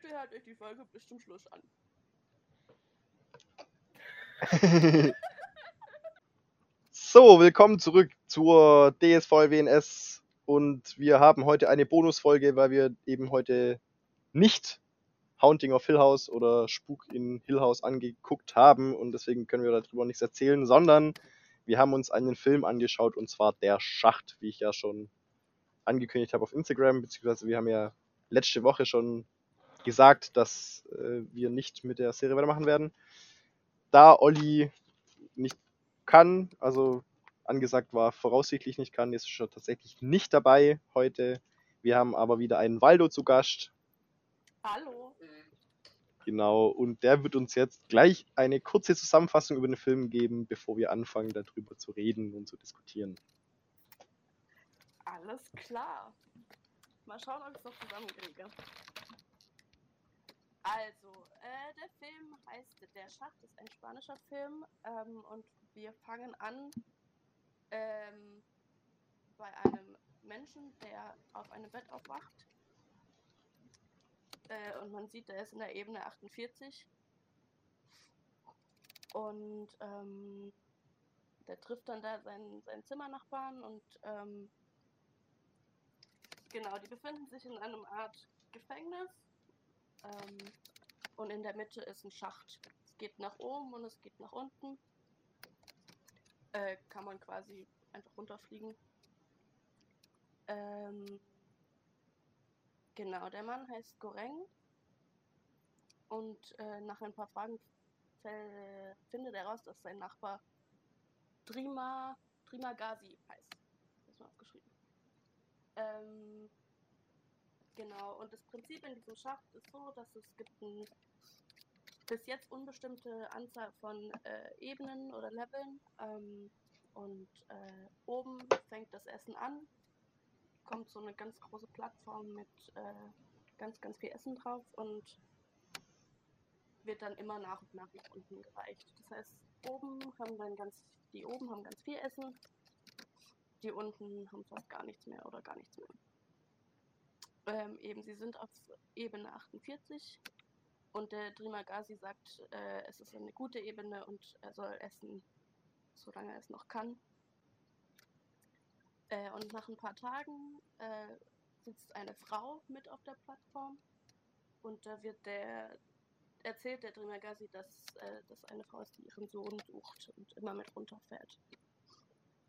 Bitte hört euch die Folge bis zum Schluss an. so, willkommen zurück zur DSV WNS und wir haben heute eine Bonusfolge, weil wir eben heute nicht Haunting of Hill House oder Spuk in Hill House angeguckt haben und deswegen können wir darüber nichts erzählen, sondern wir haben uns einen Film angeschaut und zwar Der Schacht, wie ich ja schon angekündigt habe auf Instagram, beziehungsweise wir haben ja letzte Woche schon gesagt, dass äh, wir nicht mit der Serie weitermachen werden. Da Olli nicht kann, also angesagt war, voraussichtlich nicht kann, ist schon tatsächlich nicht dabei heute. Wir haben aber wieder einen Waldo zu Gast. Hallo. Genau, und der wird uns jetzt gleich eine kurze Zusammenfassung über den Film geben, bevor wir anfangen, darüber zu reden und zu diskutieren. Alles klar. Mal schauen, ob ich es noch zusammenkriege. Also, äh, der Film heißt Der Schacht, ist ein spanischer Film ähm, und wir fangen an ähm, bei einem Menschen, der auf einem Bett aufwacht. Äh, und man sieht, er ist in der Ebene 48. Und ähm, der trifft dann da seinen, seinen Zimmernachbarn und ähm, genau, die befinden sich in einem Art Gefängnis ähm, und in der Mitte ist ein Schacht. Es geht nach oben und es geht nach unten. Äh, kann man quasi einfach runterfliegen. Ähm, genau, der Mann heißt Goreng. Und äh, nach ein paar Fragen findet er raus, dass sein Nachbar Drima, Drima Gazi heißt. Das ist mal aufgeschrieben. Ähm, Genau, und das Prinzip in diesem Schacht ist so, dass es gibt eine bis jetzt unbestimmte Anzahl von äh, Ebenen oder Leveln. Ähm, und äh, oben fängt das Essen an, kommt so eine ganz große Plattform mit äh, ganz, ganz viel Essen drauf und wird dann immer nach und nach nach unten gereicht. Das heißt, oben haben dann ganz, die oben haben ganz viel Essen, die unten haben fast gar nichts mehr oder gar nichts mehr. Ähm, eben, sie sind auf Ebene 48 und der Drimagasi sagt, äh, es ist eine gute Ebene und er soll essen, solange er es noch kann. Äh, und nach ein paar Tagen äh, sitzt eine Frau mit auf der Plattform und da wird der erzählt der Drimagasi, dass äh, das eine Frau ist, die ihren Sohn sucht und immer mit runterfährt.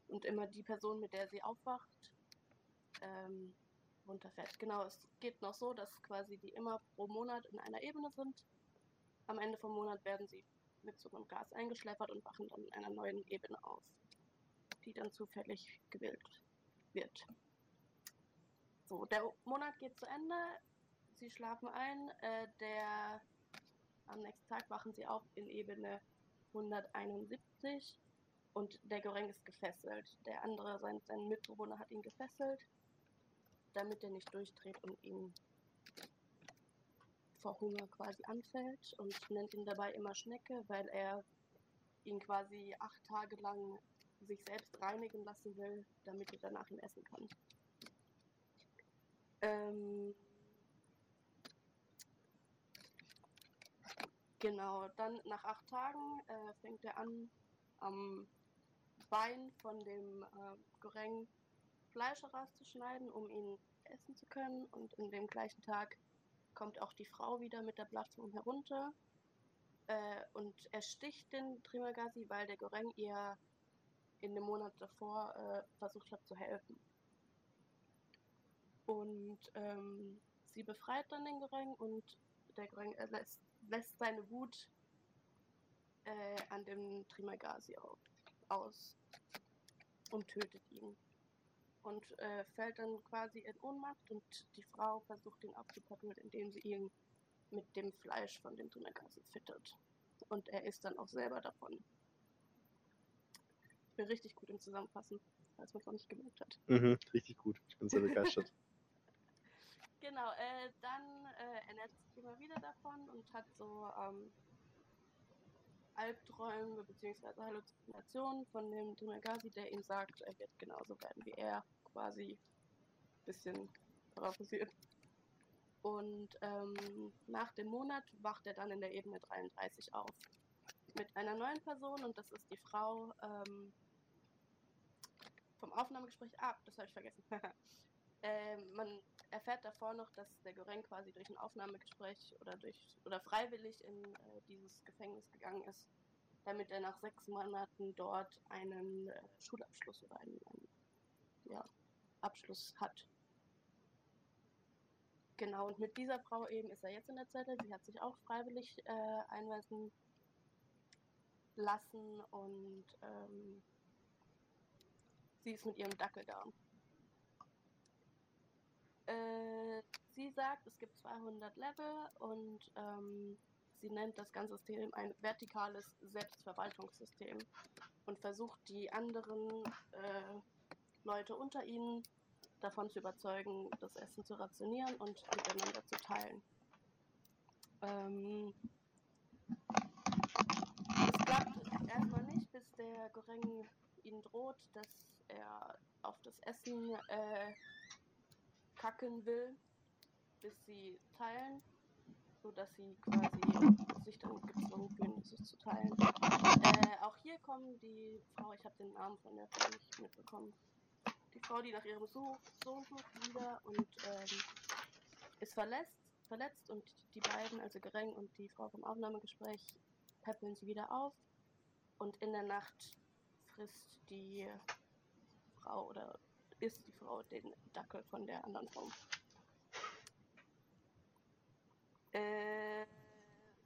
Und immer die Person, mit der sie aufwacht, ähm, runterfährt. Genau, es geht noch so, dass quasi die immer pro Monat in einer Ebene sind. Am Ende vom Monat werden sie mit so einem Gas eingeschleppert und wachen dann in einer neuen Ebene auf, die dann zufällig gewählt wird. So, der Monat geht zu Ende. Sie schlafen ein. Äh, der am nächsten Tag wachen sie auf in Ebene 171 und der Goreng ist gefesselt. Der andere, sein, sein Mitbewohner hat ihn gefesselt damit er nicht durchdreht und ihn vor Hunger quasi anfällt und nennt ihn dabei immer Schnecke, weil er ihn quasi acht Tage lang sich selbst reinigen lassen will, damit er danach ihn essen kann. Ähm genau, dann nach acht Tagen äh, fängt er an, am Bein von dem äh, Goreng Fleisch herauszuschneiden, um ihn essen zu können. Und in dem gleichen Tag kommt auch die Frau wieder mit der Plattform herunter äh, und ersticht den Trimagasi, weil der Goreng ihr in dem Monat davor äh, versucht hat zu helfen. Und ähm, sie befreit dann den Goreng und der Goreng äh, lässt, lässt, seine Wut äh, an dem Trimagasi aus und tötet ihn und äh, fällt dann quasi in Ohnmacht und die Frau versucht ihn abzukoppeln, indem sie ihn mit dem Fleisch von dem Tunnelkassen füttert. Und er isst dann auch selber davon. Ich bin richtig gut im Zusammenfassen, falls man es noch nicht gemerkt hat. Mhm, richtig gut. Ich bin sehr begeistert. genau, äh, dann äh, ernährt sich immer wieder davon und hat so ähm, Albträume bzw. Halluzinationen von dem Dunagasi, der ihm sagt, er wird genauso werden wie er, quasi ein bisschen paraphrasiert. Und ähm, nach dem Monat wacht er dann in der Ebene 33 auf. Mit einer neuen Person und das ist die Frau ähm, vom Aufnahmegespräch. Ah, das habe ich vergessen. ähm, man erfährt davor noch, dass der Goreng quasi durch ein Aufnahmegespräch oder durch oder freiwillig in äh, dieses Gefängnis gegangen ist, damit er nach sechs Monaten dort einen äh, Schulabschluss oder einen, einen ja, Abschluss hat. Genau, und mit dieser Frau eben ist er jetzt in der Zelle. Sie hat sich auch freiwillig äh, einweisen lassen und ähm, sie ist mit ihrem Dackel da. Äh, sie sagt, es gibt 200 Level und ähm, sie nennt das ganze System ein vertikales Selbstverwaltungssystem und versucht die anderen äh, Leute unter ihnen davon zu überzeugen, das Essen zu rationieren und miteinander zu teilen. Ähm, es klappt erstmal nicht, bis der Goreng ihnen droht, dass er auf das Essen äh, kacken will, bis sie teilen, sodass sie quasi sich dann gezwungen fühlen, sich zu teilen. Äh, auch hier kommen die Frau, ich habe den Namen von der Frau nicht mitbekommen, die Frau, die nach ihrem Sohn sucht, wieder und ähm, ist verletzt, verletzt und die beiden, also Gereng und die Frau vom Aufnahmegespräch, peppeln sie wieder auf und in der Nacht frisst die Frau oder isst die Frau den Dackel von der anderen Frau. Äh,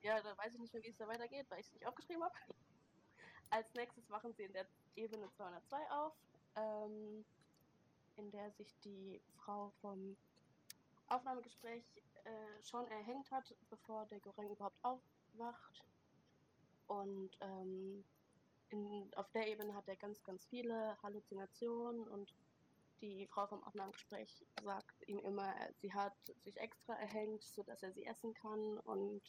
ja, da weiß ich nicht mehr, wie es da weitergeht, weil ich es nicht aufgeschrieben habe. Als nächstes wachen sie in der Ebene 202 auf, ähm, in der sich die Frau vom Aufnahmegespräch äh, schon erhängt hat, bevor der Goreng überhaupt aufwacht. Und ähm, in, auf der Ebene hat er ganz, ganz viele Halluzinationen und die Frau vom Aufnahmegespräch sagt ihm immer, sie hat sich extra erhängt, sodass er sie essen kann und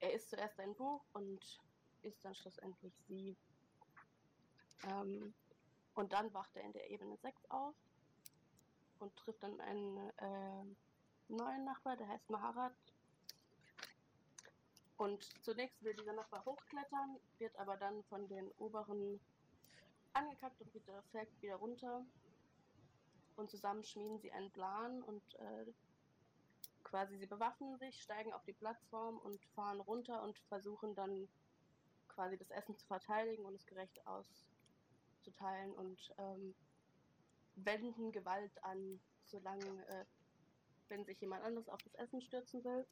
er isst zuerst ein Buch und isst dann schlussendlich sie. Ähm, und dann wacht er in der Ebene 6 auf und trifft dann einen äh, neuen Nachbar, der heißt Maharat. Und zunächst will dieser Nachbar hochklettern, wird aber dann von den oberen angekackt und wieder, fällt wieder runter. Und zusammen schmieden sie einen Plan und äh, quasi sie bewaffnen sich, steigen auf die Plattform und fahren runter und versuchen dann quasi das Essen zu verteidigen und es gerecht auszuteilen und ähm, wenden Gewalt an, solange äh, wenn sich jemand anderes auf das Essen stürzen will.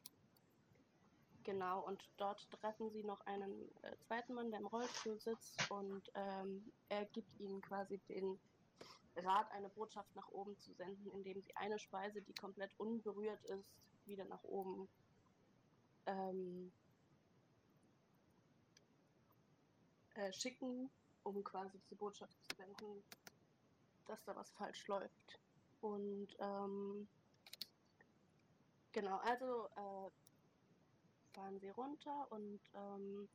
Genau, und dort treffen sie noch einen äh, zweiten Mann, der im Rollstuhl sitzt und ähm, er gibt ihnen quasi den Rat, eine Botschaft nach oben zu senden, indem sie eine Speise, die komplett unberührt ist, wieder nach oben ähm, äh, schicken, um quasi diese Botschaft zu senden, dass da was falsch läuft. Und ähm, genau, also äh, fahren sie runter und ähm,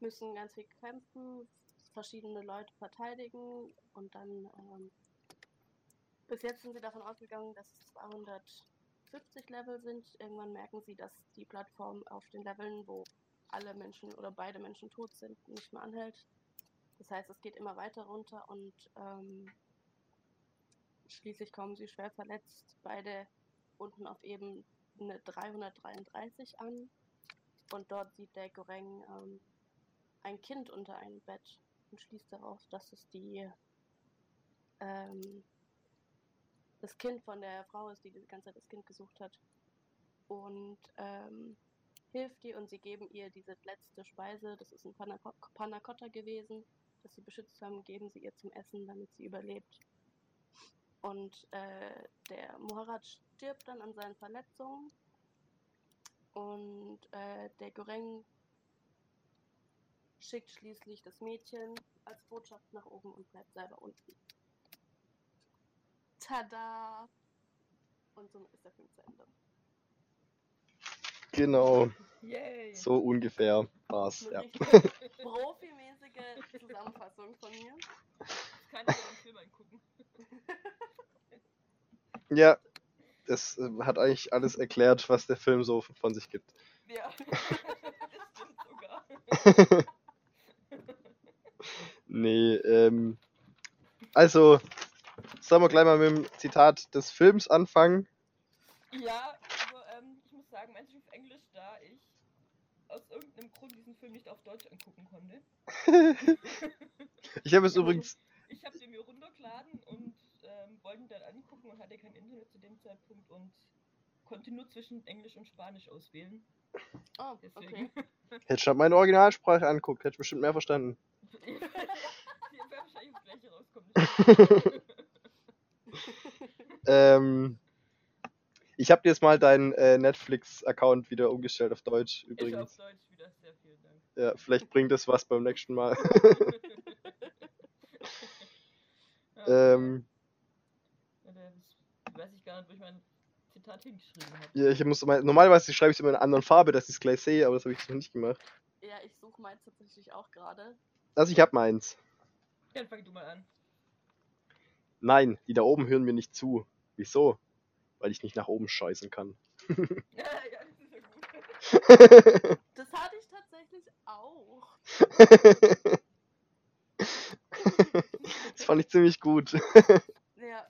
müssen ganz viel kämpfen, verschiedene Leute verteidigen und dann ähm, bis jetzt sind sie davon ausgegangen, dass es 250 Level sind. Irgendwann merken sie, dass die Plattform auf den Leveln, wo alle Menschen oder beide Menschen tot sind, nicht mehr anhält. Das heißt, es geht immer weiter runter und ähm, schließlich kommen sie schwer verletzt beide unten auf eben eine 333 an und dort sieht der Goreng ähm, ein Kind unter einem Bett und schließt daraus, dass es die ähm, das Kind von der Frau ist, die die ganze Zeit das Kind gesucht hat. Und ähm, hilft ihr und sie geben ihr diese letzte Speise, das ist ein Panna Cotta gewesen, das sie beschützt haben, geben sie ihr zum Essen, damit sie überlebt. Und äh, der Muharrat stirbt dann an seinen Verletzungen. Und äh, der Goreng schickt schließlich das Mädchen als Botschaft nach oben und bleibt selber unten. Tada! Und somit ist der Film zu Ende. Genau. Yay. So ungefähr war's. Eine Ja. profimäßige Zusammenfassung von mir. Jetzt kann ich den Film angucken. ja, das äh, hat eigentlich alles erklärt, was der Film so von sich gibt. Ja, das stimmt sogar. Nee, ähm. Also, sollen wir gleich mal mit dem Zitat des Films anfangen? Ja, also ähm, ich muss sagen, manchmal auf Englisch, da ich aus irgendeinem Grund diesen Film nicht auf Deutsch angucken konnte. Ich habe es übrigens. Ich habe den mir runtergeladen und ähm, wollte ihn dann angucken und hatte kein Internet zu dem Zeitpunkt und konnte nur zwischen Englisch und Spanisch auswählen. Oh, Deswegen. okay. Hätte ich meine Originalsprache anguckt, hätte ich bestimmt mehr verstanden. Die werden wahrscheinlich das gleiche rauskommen. Ähm. Ich habe dir jetzt mal deinen äh, Netflix-Account wieder umgestellt auf Deutsch, Ist auf übrigens. Deutsch wieder, sehr vielen Dank. Ja, vielleicht bringt das was beim nächsten Mal. Ja, ähm, ja, weiß ich gar nicht, wo ich mein Zitat hingeschrieben habe. ja, ich muss mal, normalerweise schreibe ich es immer in einer anderen Farbe, dass ich es gleich sehe, aber das habe ich noch nicht gemacht. Ja, ich suche meins tatsächlich auch gerade. Also ich habe meins. Dann fang du mal an. Nein, die da oben hören mir nicht zu. Wieso? Weil ich nicht nach oben scheißen kann. ja, das ist ja gut. Das hatte ich tatsächlich auch. das fand ich ziemlich gut. Ja.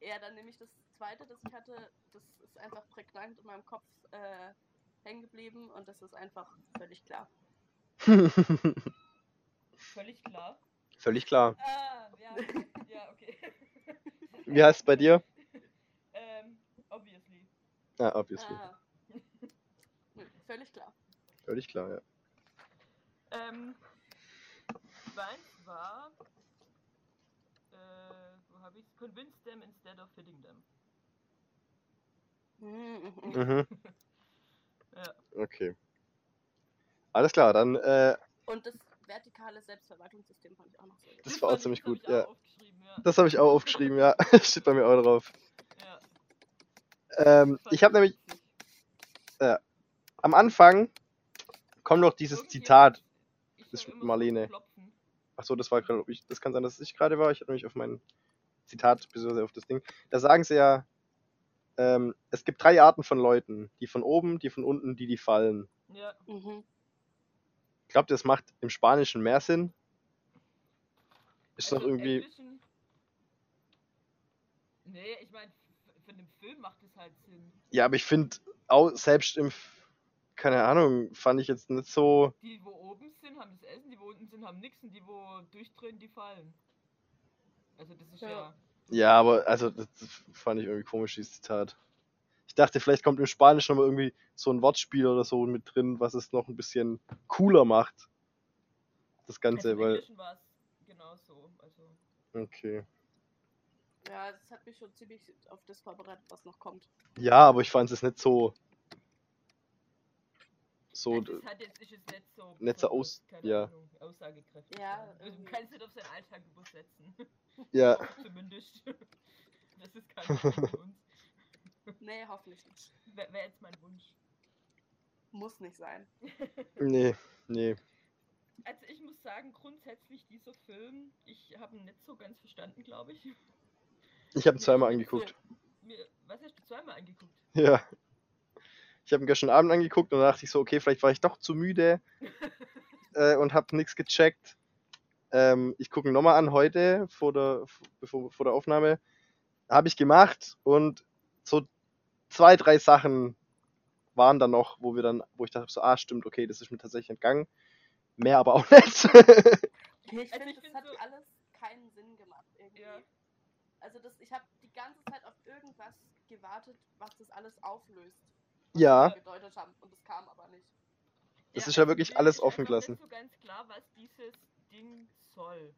Ja, dann nehme ich das zweite, das ich hatte. Das ist einfach prägnant in meinem Kopf äh, hängen geblieben und das ist einfach völlig klar. Völlig klar. Völlig klar. Ah, ja, ja, okay. Wie heißt es bei dir? ähm, obviously. Ja, obviously. Ah. Nö, völlig klar. Völlig klar, ja. Ähm, meins war, äh, wo habe ich Convince them instead of hitting them. Mhm, mhm. Mhm. Ja. Okay. Alles klar, dann, äh, Und das vertikale Selbstverwaltungssystem fand ich auch noch sehr gut. Das war auch ziemlich gut, ja. ja. das habe ich auch aufgeschrieben, ja. Steht bei mir auch drauf. ja. Ähm, ich habe nämlich witzig. am Anfang kommt noch dieses Irgendwie- Zitat. ich das ist so Marlene. Achso, das war gerade, das kann sein, dass ich gerade war. Ich habe nämlich auf mein Zitat, beziehungsweise auf das Ding. Da sagen sie ja, ähm, es gibt drei Arten von Leuten. Die von oben, die von unten, die, die fallen. Ja, Mhm. Ich glaube, das macht im Spanischen mehr Sinn. Ist also doch irgendwie. Englischen- Nee, ich meine, für den Film macht es halt Sinn. Ja, aber ich finde, auch selbst im. Keine Ahnung, fand ich jetzt nicht so. Die, wo oben sind, haben das Essen, die, wo unten sind, haben nichts und die, wo durchdrehen, die fallen. Also das ist ja... Ja. Ja, aber also das fand ich irgendwie komisch, dieses Zitat. Ich dachte, vielleicht kommt im Spanischen noch mal irgendwie so ein Wortspiel oder so mit drin, was es noch ein bisschen cooler macht. Das also Ganze, im weil. Englischen war es genauso. Also, Okay. Ja, das hat mich schon ziemlich auf das vorbereitet, was noch kommt. Ja, aber ich fand es nicht so. So. es ist halt jetzt, ist jetzt nicht so... nicht so aus- keine ja. Ahnung, aussagekräftig. Ja, Also, du kannst nicht auf seinen Alltag übersetzen. Ja. Zumindest. Das ist kein Problem für uns. Nee, hoffentlich nicht. Wäre wär jetzt mein Wunsch. Muss nicht sein. Nee, nee. Also ich muss sagen, grundsätzlich dieser Film, ich habe ihn nicht so ganz verstanden, glaube ich. Ich habe ihn zweimal angeguckt. Mir, was hast du zweimal angeguckt? Ja. Ich habe ihn gestern Abend angeguckt und dachte ich so, okay, vielleicht war ich doch zu müde äh, und habe nichts gecheckt. Ähm, ich gucke ihn nochmal an heute vor der, bevor, vor der Aufnahme. Habe ich gemacht und so zwei, drei Sachen waren dann noch, wo wir dann, wo ich dachte so, ah, stimmt, okay, das ist mir tatsächlich entgangen. Mehr aber auch nicht. Ich Also finde, ich das hat so- alles keinen Sinn gemacht irgendwie. Ja. Also das, ich habe die ganze Zeit auf irgendwas gewartet, was das alles auflöst. Ja. gedeutet haben und es kam aber nicht. Das ist ja also wirklich mir alles offen gelassen. so ganz klar, was dieses Ding soll.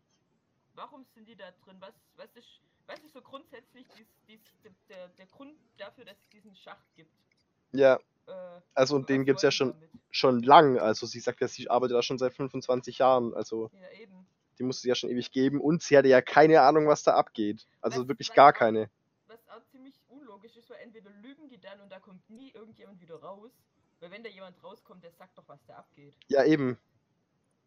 Warum sind die da drin? Was, was, ist, was ist so grundsätzlich dies, dies, der, der Grund dafür, dass es diesen Schacht gibt? ja, Äh, also und den gibt's ja wollen die schon, damit? schon lang. Also sie sagt ja, sie arbeitet da schon seit 25 Jahren. Also Ja, eben. die musste sie ja schon ewig geben. Und sie hatte ja keine Ahnung, was da abgeht. Also Was- wirklich gar keine. Ist, weil entweder lügen die dann und da kommt nie irgendjemand wieder raus. Weil wenn da jemand rauskommt, der sagt doch, was da abgeht. Ja, eben.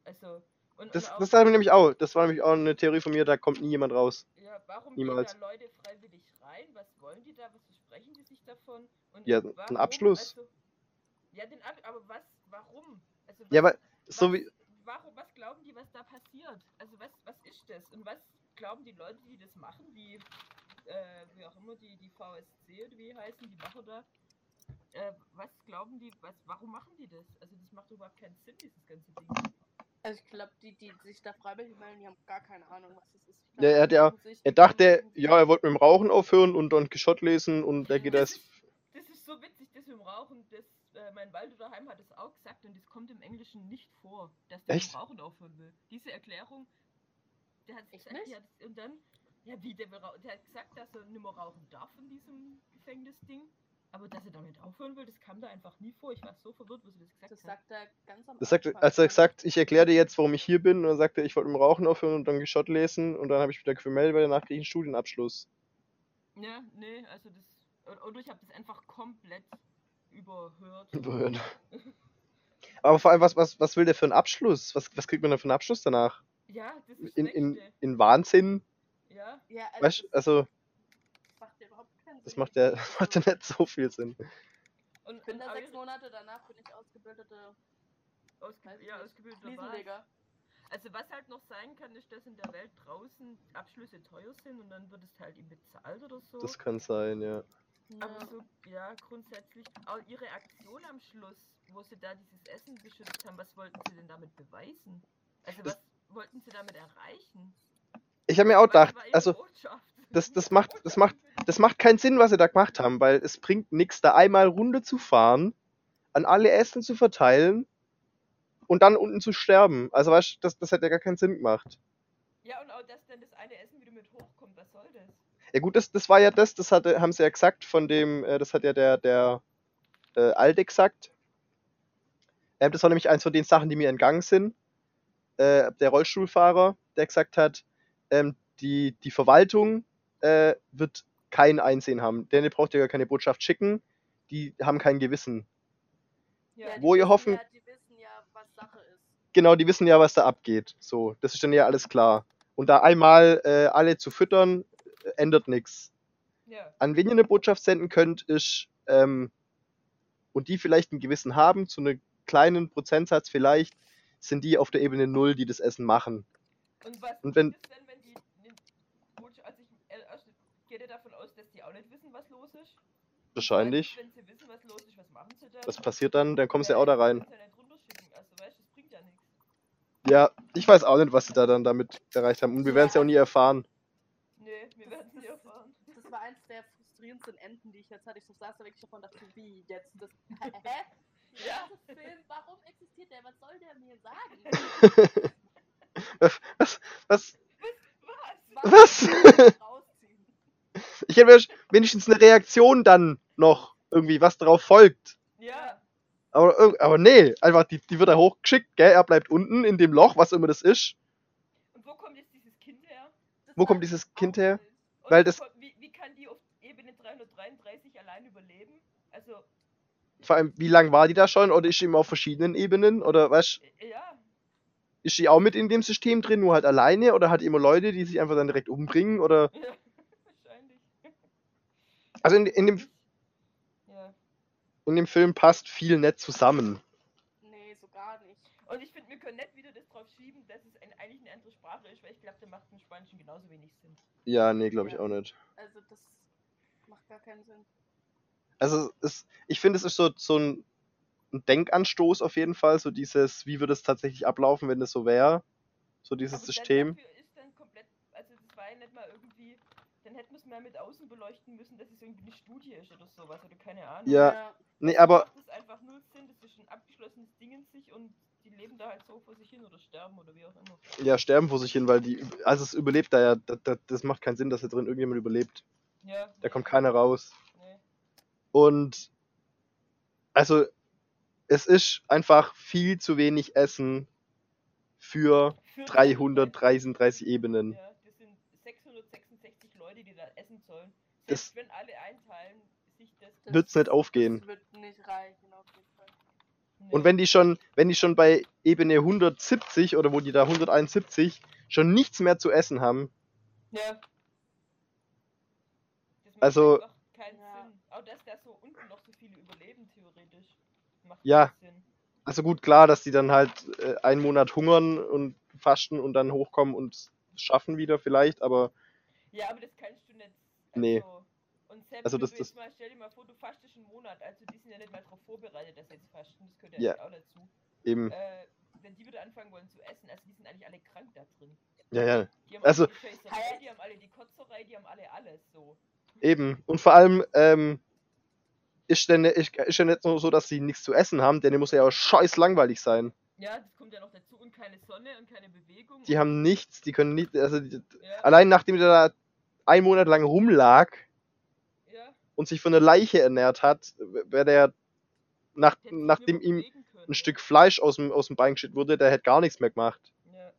Also, Und, Das, das war nämlich auch, das war nämlich auch eine Theorie von mir, da kommt nie jemand raus. ja, warum niemals. gehen da Leute freiwillig rein? Was wollen die da? Was versprechen die sich davon? Und Ja, einen Abschluss. Also, ja, den Ab aber was, warum? Also, Ja, was- aber so was, wie, Warum, was glauben die, was da passiert? Also was, was ist das? Und was glauben die Leute, die das machen, wie, äh, wie auch immer, die, die VSC oder wie heißen, die machen da? Äh, was glauben die, was, warum machen die das? Also das macht überhaupt keinen Sinn, dieses ganze Ding. Also ich glaube, die, die sich da freiwillig melden, die haben gar keine Ahnung, was das ist. Glaub, Ja, er hat ja- er dachte, ja, er wollte mit dem Rauchen aufhören und Don Quixote lesen und er geht Das das. ist, das ist so witzig, das mit dem Rauchen, das, äh, mein Waldo daheim hat es auch gesagt und das kommt im Englischen nicht vor, dass der Echt? mit dem Rauchen aufhören will. Diese Erklärung, der hat Echt gesagt, das, und dann, ja wie, der, will der hat gesagt, dass er nicht mehr rauchen darf in diesem Gefängnisding, aber dass er damit aufhören will, das kam da einfach nie vor. Ich war so verwirrt, wo sie das gesagt Das hat. sagt er ganz am Das sagt, als er gesagt, ich erkläre dir jetzt, warum ich hier bin, und dann sagte er, ich wollte mit dem Rauchen aufhören und Don Quixote lesen und dann habe ich wieder gemeldet, weil danach kriege ich einen Studienabschluss. Ja, nee, also das, oder, ich habe das einfach komplett überhört. Überhören. Aber vor allem, was, was, was will der für einen Abschluss? Was, was kriegt man denn für einen Abschluss danach? Ja, das ist In, in, in Wahnsinn? Ja, Ja, also Weißt, das, also, das macht ja überhaupt keinen Sinn. das macht ja, macht ja nicht so viel Sinn. und, Ich bin da sechs Monate, danach bin ich ausgebildete ausge ja, Wal. Fliesenleger. Also was halt noch sein kann, ist, dass in der Welt draußen Abschlüsse teuer sind und dann wird es halt ihm bezahlt oder so. Das kann sein, ja. Aber Ja. so, ja, grundsätzlich, auch ihre Aktion am Schluss, wo sie da dieses Essen beschützt haben, was wollten sie denn damit beweisen? Also Das- was wollten sie damit erreichen? Ich habe mir auch gedacht, also, das- das macht- das macht- das macht keinen Sinn, was sie da gemacht haben, weil es bringt nichts, da einmal Runde zu fahren, an alle Essen zu verteilen und dann unten zu sterben. Also weißt du, das, das hätte ja gar keinen Sinn gemacht. Ja, und auch, dass dann das eine Essen wieder mit hochkommt, was soll das? Ja gut, das, das war ja das, das hatte, haben sie ja gesagt von dem, äh, das hat ja der, der äh, Alde gesagt. Ähm, das war nämlich eins von den Sachen, die mir entgangen sind. Äh, der Rollstuhlfahrer, der gesagt hat, ähm, die, die Verwaltung äh, wird kein Einsehen haben. Denn ihr braucht ja gar keine Botschaft schicken. Die haben kein Gewissen. Ja, Wo ihr wissen hoffen- Ja, die wissen ja, was Sache ist. Genau, die wissen ja, was da abgeht. So, das ist dann ja alles klar. Und da einmal äh, alle zu füttern, äh, ändert nichts. ja. an wen ihr eine Botschaft senden könnt, ist, ähm, und die vielleicht ein Gewissen haben, zu einem kleinen Prozentsatz vielleicht, sind die auf der Ebene Null, die das Essen machen. Und was Und wenn- ist wenn die, ne, gut, also ich äh, geht ihr davon aus, dass die auch nicht wissen, was los ist? Wahrscheinlich. Wenn sie wissen, was los ist, was machen sie dann? Was passiert dann? Dann kommen sie auch da rein. Ja. Also weißt du, das bringt ja nichts. Ja, ich weiß auch nicht, was sie da dann damit erreicht haben. Und wir werden es ja auch nie erfahren. Nee, wir werden es nie erfahren. Das war eins der frustrierendsten Enden, die ich jetzt hatte. Ich so saß da wirklich davon und dachte, wie jetzt? Das, hä? Ja. Film, warum existiert der? Was soll der mir sagen? Was? Was? Was? Was? Rausziehen. Ich hätte wenigstens eine Reaktion dann noch irgendwie, was darauf folgt. Ja. Aber, aber nee, einfach, die, die wird da hochgeschickt, gell? Er bleibt unten in dem Loch, was immer das ist. Und wo kommt jetzt dieses Kind her? Das Wo kommt dieses Kind her? Und Weil das- wie, wie kann die auf Ebene 333 allein überleben? Also, Vor allem, wie lang war die da schon? Oder ist sie immer auf verschiedenen Ebenen? Oder was? äh, ja. Ist sie auch mit in dem System drin, nur halt alleine? Oder hat die immer Leute, die sich einfach dann direkt umbringen? Oder. Also in, in, dem, Ja. in dem Film passt viel nett zusammen. Nee, so gar nicht. Und ich finde, wir können nicht wieder das drauf schieben, dass es ein, eigentlich eine andere Sprache ist, weil ich glaube, der macht im Spanischen genauso wenig Sinn. Ja, nee, glaube ich Ja. auch nicht. Also das macht gar keinen Sinn. Also es, ich finde, es ist so, so ein, ein Denkanstoß auf jeden Fall. So dieses, wie würde es tatsächlich ablaufen, wenn das so wäre? So dieses Aber System. Dafür ist dann komplett, also das war ja nicht mal irgendwie, mal mit außen beleuchten müssen, dass es irgendwie eine Studie ist oder sowas, oder keine Ahnung. Ja. Nee, Also aber macht es einfach null Sinn, das ist ein abgeschlossenes Ding in sich und die leben da halt so vor sich hin oder sterben oder wie auch immer. ja, sterben vor sich hin, weil die, also es überlebt da ja, das, das, das macht keinen Sinn, dass da drin irgendjemand überlebt. Ja. Da kommt keiner raus. Nee. Und also es ist einfach viel zu wenig Essen für Für 333 Ebenen. Ja, das sind 666 Leute, sollen. Das- Selbst wenn alle einteilen, sich das. Das- Wird's nicht aufgehen. Das wird nicht reichen, auf jeden Fall. Und wenn die schon, wenn die schon bei Ebene 170 oder wo die da 171 schon nichts mehr zu essen haben, Ja. Das macht Also- einfach keinen Ja. Sinn. Auch dass da so unten noch so viele überleben, theoretisch. Macht Ja. also gut, klar, dass die dann halt äh, einen Monat hungern und fasten und dann hochkommen und schaffen wieder vielleicht, aber Ja, aber das kannst du nicht. Nee. Also, und selbst Also das- das- mal, stell dir mal vor, du fastest einen Monat, also die sind ja nicht mal darauf vorbereitet, dass sie jetzt fasten, das gehört ja, Ja. auch dazu. eben, Äh, wenn die wieder anfangen wollen zu essen, also die sind eigentlich alle krank da drin. ja, ja, Die haben Also- alle die die haben alle die Kotzerei, die haben alle alles so. eben. Und vor allem, ähm, ist denn ist, ist ja nicht nur so, dass sie nichts zu essen haben, denn die muss ja auch scheiß langweilig sein. Ja, das kommt ja noch dazu und keine Sonne und keine Bewegung. Die haben nichts, die können nicht, also die, ja, allein nachdem der da einen Monat lang rumlag ja, und sich von der Leiche ernährt hat, wäre der nach, nachdem ihm können. ein Stück Fleisch aus dem, aus dem Bein geschnitten wurde, der hätte gar nichts mehr gemacht. Ja.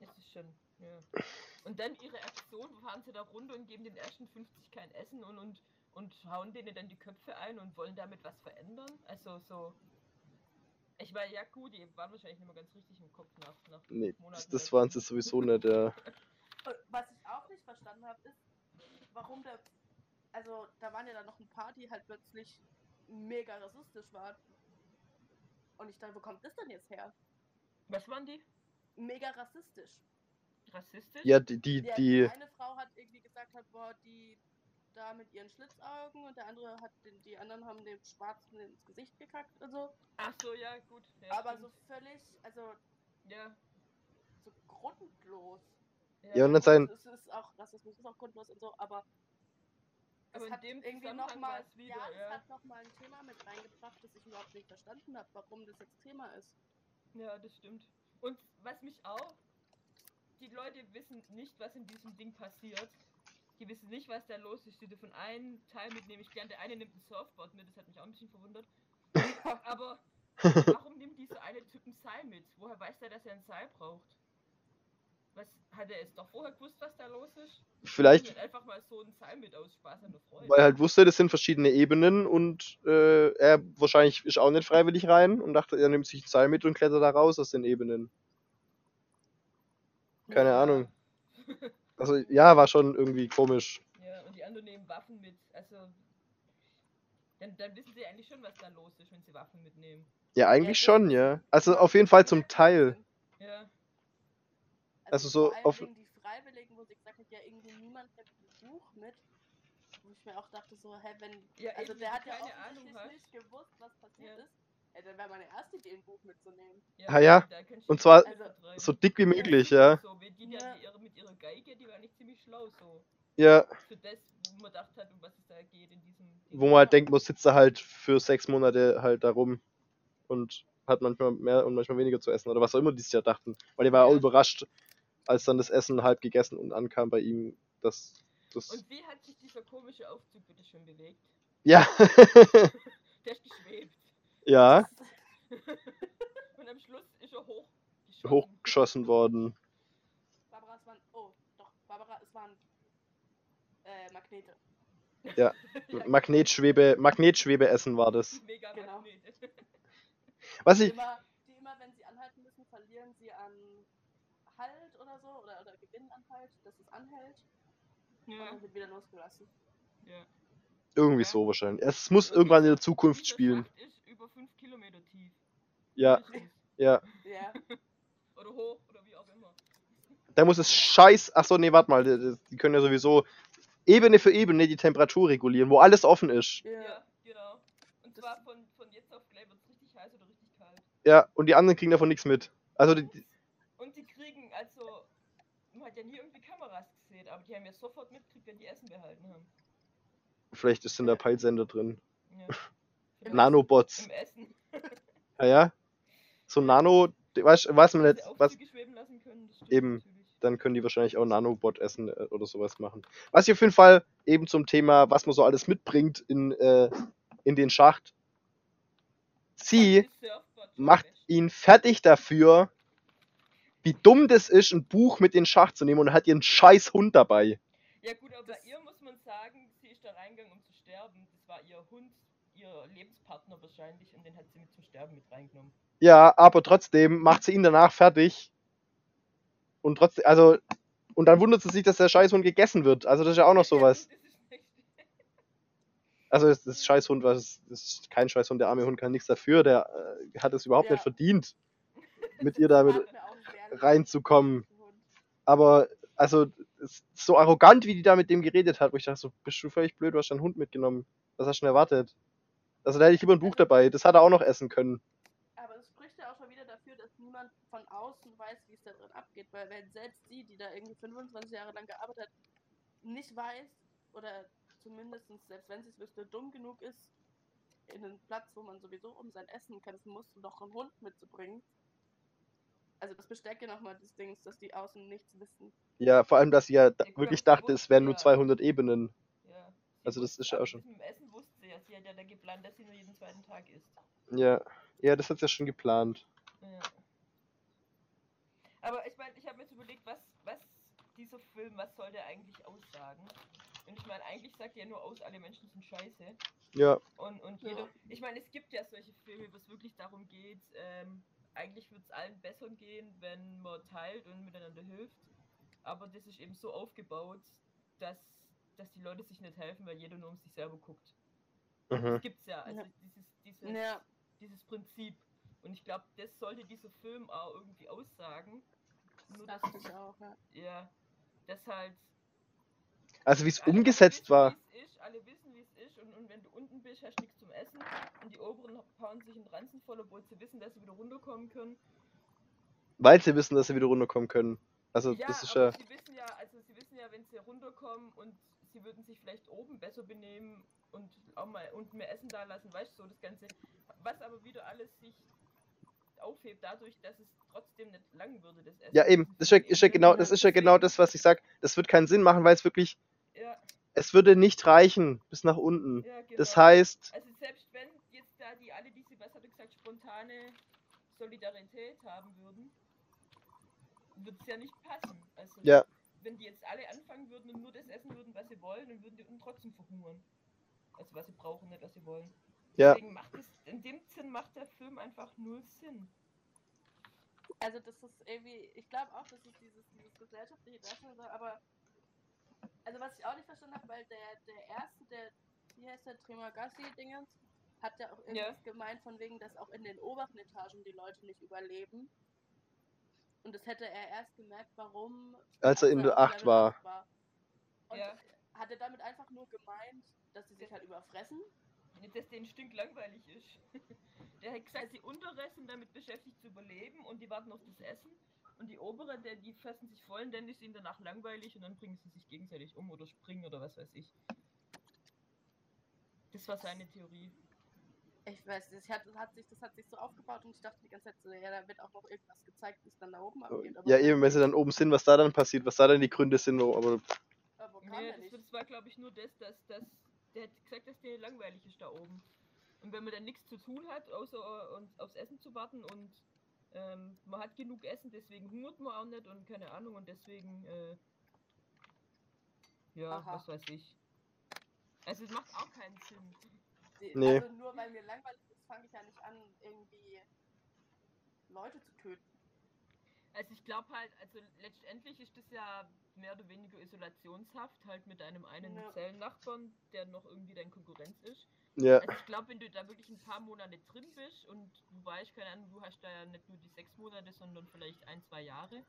Das ist schon, ja. Und dann ihre Aktion, fahren sie da runter und geben den ersten 50 kein Essen und, und, und hauen denen dann die Köpfe ein und wollen damit was verändern. Also so. Ich meine, ja gut, die waren wahrscheinlich nicht mehr ganz richtig im Kopf nach, nach Nee, Monaten. das, das waren sie sowieso nicht, ja. Und Was ich auch nicht verstanden habe, ist, warum der. Also, da waren ja dann noch ein paar, die halt plötzlich mega rassistisch waren. Und ich dachte, wo kommt das denn jetzt her? Was waren die? Mega rassistisch. Rassistisch? Ja, die, die, Ja, die, eine Frau hat irgendwie gesagt, hat, boah, die da mit ihren Schlitzaugen und der andere hat den, die anderen haben dem Schwarzen ins Gesicht gekackt und so. Ach so, ja, gut. Ja, Aber so stimmt. völlig, also Ja. so grundlos. Ja, und dann sein- Es ist auch, Rassismus ist auch grundlos und so, aber Aber es in hat dem irgendwie nochmal, ja, ja. es hat nochmal ein Thema mit reingebracht, das ich überhaupt nicht verstanden habe, warum das jetzt Thema ist. Ja, das stimmt. Und was mich auch, die Leute wissen nicht, was in diesem Ding passiert. Die wissen nicht, was da los ist. Die dürfen einen Teil mitnehmen. Ich glaube, der eine nimmt ein Surfboard mit, das hat mich auch ein bisschen verwundert. Aber warum nimmt dieser eine Typ ein Seil mit? Woher weiß der, dass er ein Seil braucht? Was, hat er es doch vorher gewusst, was da los ist? vielleicht, einfach mal so ein Seil mit aus Spaß an der Freude. weil er halt wusste, das sind verschiedene Ebenen und äh, er wahrscheinlich ist auch nicht freiwillig rein und dachte, er nimmt sich ein Seil mit und klettert da raus aus den Ebenen. Keine Ja. Ahnung. Also ja, war schon irgendwie komisch. Ja, und die anderen nehmen Waffen mit. Also, dann, dann wissen sie eigentlich schon, was da los ist, wenn sie Waffen mitnehmen. Ja, eigentlich Ja, schon, ja. Also auf jeden Fall zum Teil. Ja, Also so vor allem auf- die Freiwilligen, wo sie gesagt hat, ja irgendwie niemand nimmt ein Buch mit. Wo ich mir auch dachte so, hä, wenn, Ja, also der hat ja hast. nicht gewusst, was passiert Ja. ist. Ja, dann wäre meine erste Idee, ein Buch mitzunehmen. Ah ja, da kannst und zwar Also. So dick wie möglich, ja. So, wie die da Ja. mit ihrer, mit ihrer Geige, die war eigentlich ziemlich schlau, so. Ja, Für das, wo man gedacht hat, um was es da geht in diesem. wo man halt denkt, man sitzt da halt für sechs Monate halt da rum und hat manchmal mehr und manchmal weniger zu essen oder was auch immer die sich ja dachten. Weil die war auch Ja. überrascht, als dann das Essen halb gegessen und ankam bei ihm, dass das. Und wie hat sich dieser komische Aufzug bitte schon bewegt? Ja, Der ist geschwebt. ja, Und am Schluss ist er hochgeschossen. hochgeschossen worden. Barbara, es waren, oh, doch, Barbara, es waren äh, Magnete. Magnetschwebe, Magnetschwebeessen war das. Mega Genau. Was Die ich, immer, die immer, wenn sie anhalten müssen, verlieren sie an Halt oder so, oder, oder Halt, dass es anhält und Ja, dann wird wieder losgelassen. ja. irgendwie so wahrscheinlich. Es muss irgendwann in der Zukunft spielen. Ist über 5 Kilometer tief. Ja, ja. Ja, Oder hoch, oder wie auch immer. Da muss es scheiß. Achso, nee, warte mal. Die, die können ja sowieso Ebene für Ebene die Temperatur regulieren, wo alles offen ist. ja. Ja, genau. Und Das- zwar von, von jetzt auf gleich wird es richtig heiß oder richtig kalt. Ja, und die anderen kriegen davon nichts mit. Also, die, die- Und die kriegen, also, man hat ja nie irgendwie Kameras gesehen, aber die haben ja sofort mitgekriegt, wenn die Essen behalten haben. vielleicht ist in der Peilsender drin. Ja. Nanobots. Im Essen. Ja, ja. So Nano, weiß, weiß man nicht, sie was, können, Eben. natürlich. dann können die wahrscheinlich auch Nanobot essen äh, oder sowas machen. Was ich auf jeden Fall eben zum Thema, was man so alles mitbringt in, äh, in den Schacht. Sie macht ihn fertig dafür, wie dumm das ist, ein Buch mit in den Schacht zu nehmen und hat ihren scheiß Hund dabei. Ja gut, aber Das- ihr muss man sagen, sie ist da reingegangen, um zu sterben. Das war ihr Hund, ihr Lebenspartner wahrscheinlich und den hat sie mit zum Sterben mit reingenommen. Ja, aber trotzdem macht sie ihn danach fertig. Und trotzdem, also, und dann wundert sie sich, dass der Scheißhund gegessen wird. Also, das ist ja auch noch sowas. Also, das ist Scheißhund, was, ist kein Scheißhund, der arme Hund kann nichts dafür, der äh, hat es überhaupt Ja. nicht verdient, mit ihr damit reinzukommen. Aber, also, so arrogant, wie die da mit dem geredet hat, wo ich dachte, so, bist du völlig blöd, du hast deinen Hund mitgenommen. Was hast du denn erwartet? Also, da hätte ich lieber ein Buch dabei, das hat er auch noch essen können. Aber es spricht ja auch schon wieder dafür, dass niemand von außen weiß, wie es da drin abgeht. Weil wenn selbst sie, die da irgendwie 25 Jahre lang gearbeitet hat, nicht weiß oder zumindest, selbst wenn sie es wüsste, dumm genug ist, in einen Platz, wo man sowieso um sein Essen kämpfen muss, noch einen Hund mitzubringen. Also das bestärkt ja nochmal des Dings, dass die außen nichts wissen. Ja, vor allem, dass sie ja da Ja, wirklich dachte, es wären nur ja- 200 Ebenen. Ja. Sie Also das ist ja auch aber schon- das Mit dem Essen wusste sie ja. Sie hat ja da geplant, dass sie nur jeden zweiten Tag isst. Ja, ja, das hat sie ja schon geplant. Ja. Aber ich meine, ich habe mir jetzt überlegt, was, was dieser Film, was soll der eigentlich aussagen? Und ich meine, eigentlich sagt er nur aus, alle Menschen sind scheiße. Ja, Und, und Ja. jeder, ich meine, es gibt ja solche Filme, wo es wirklich darum geht, ähm, eigentlich wird es allen besser gehen, wenn man teilt und miteinander hilft. Aber das ist eben so aufgebaut, dass, dass die Leute sich nicht helfen, weil jeder nur um sich selber guckt. mhm. Das gibt's ja, also Ja. dieses, dieses, Ja, dieses Prinzip. Und ich glaube, das sollte dieser Film auch irgendwie aussagen. Nur das dass, dachte ich auch, ja. ja, dass halt Also, wie es umgesetzt war. ist, alle wissen, wie es ist. Und, und wenn du unten bist, hast du nichts zum Essen. Und die oberen hauen sich in Ranzen voll, obwohl sie wissen, dass sie wieder runterkommen können. Weil sie wissen, dass sie wieder runterkommen können. Also, ja, das ist aber ja. sie wissen ja, also sie wissen ja, wenn sie runterkommen und sie würden sich vielleicht oben besser benehmen und auch mal unten mehr Essen da lassen, weißt du, so das Ganze. Was aber wieder alles sich aufhebt dadurch, dass es trotzdem nicht lang würde, das Essen. Ja, eben. Das ist ja, ist ja genau, das ist ja genau das, was ich sag. Das wird keinen Sinn machen, weil es wirklich, Ja, es würde nicht reichen bis nach unten. ja, genau. Das heißt, Also selbst wenn jetzt da die alle diese, was hat er gesagt, spontane Solidarität haben würden, würde es ja nicht passen. Also Ja. wenn die jetzt alle anfangen würden und nur das essen würden, was sie wollen, dann würden die unten trotzdem verhungern. Also was sie brauchen, nicht was sie wollen. ja, Deswegen macht es, in dem Sinn macht der Film einfach null Sinn. Also das ist irgendwie, ich glaube auch, dass es dieses, dieses gesellschaftliche soll, aber also was ich auch nicht verstanden habe, weil der, der erste, der, wie heißt der, Tremagasi-Dingens, hat ja auch irgendwas Ja. gemeint von wegen, dass auch in den oberen Etagen die Leute nicht überleben. Und das hätte er erst gemerkt, warum als er in der 8 Level war. 8 war. Und Ja. hat er damit einfach nur gemeint, dass sie sich halt überfressen? Nicht, dass denen stinklangweilig ist. Der hat gesagt, die untere sind damit beschäftigt zu überleben und die warten auf das Essen. Und die obere, der, die fressen sich voll und dann ist ihnen danach langweilig und dann bringen sie sich gegenseitig um oder springen oder was weiß ich. Das war seine Theorie. Ich weiß nicht, das hat, das hat, sich, das hat sich so aufgebaut und ich dachte die ganze Zeit so, ja, da wird auch noch irgendwas gezeigt, es dann da oben abgeht. aber- Ja, eben, wenn sie dann oben sind, was da dann passiert, was da dann die Gründe sind, wo, aber Aber Nee, ja das, nicht. das war glaube ich nur das, dass, dass der hat gesagt, dass der langweilig ist da oben. Und wenn man dann nichts zu tun hat, außer äh, uns aufs Essen zu warten und ähm, man hat genug Essen, deswegen hungert man auch nicht und keine Ahnung und deswegen äh, ja, Aha. was weiß ich. Also es macht auch keinen Sinn. Nee. Also nur weil mir langweilig ist, fange ich ja nicht an, irgendwie Leute zu töten. Also ich glaube halt, also letztendlich ist das ja mehr oder weniger Isolationshaft, halt mit einem einen Ja. Zellennachbarn, der noch irgendwie dein Konkurrenz ist. ja, Also ich glaube, wenn du da wirklich ein paar Monate drin bist und du weißt, keine Ahnung, du hast da ja nicht nur die sechs Monate, sondern vielleicht ein, zwei Jahre,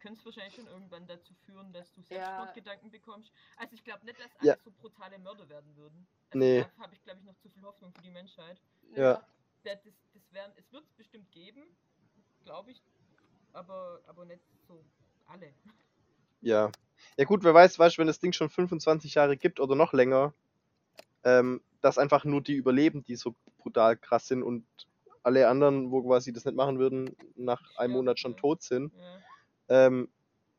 könnte es wahrscheinlich schon irgendwann dazu führen, dass du Ja. Selbstmordgedanken bekommst. Also ich glaube nicht, dass Ja. alle so brutale Mörder werden würden. Also Nee. da habe ich, glaube ich, noch zu viel Hoffnung für die Menschheit. Ja. Das, das, das werden, es wird es bestimmt geben, glaube ich, aber, aber nicht so alle. ja. Ja gut, wer weiß, weißt du, wenn das Ding schon 25 Jahre gibt oder noch länger, ähm, dass einfach nur die überleben, die so brutal krass sind und alle anderen, wo quasi das nicht machen würden, nach einem Sterben, Monat schon ja. tot sind. Ja. Ähm,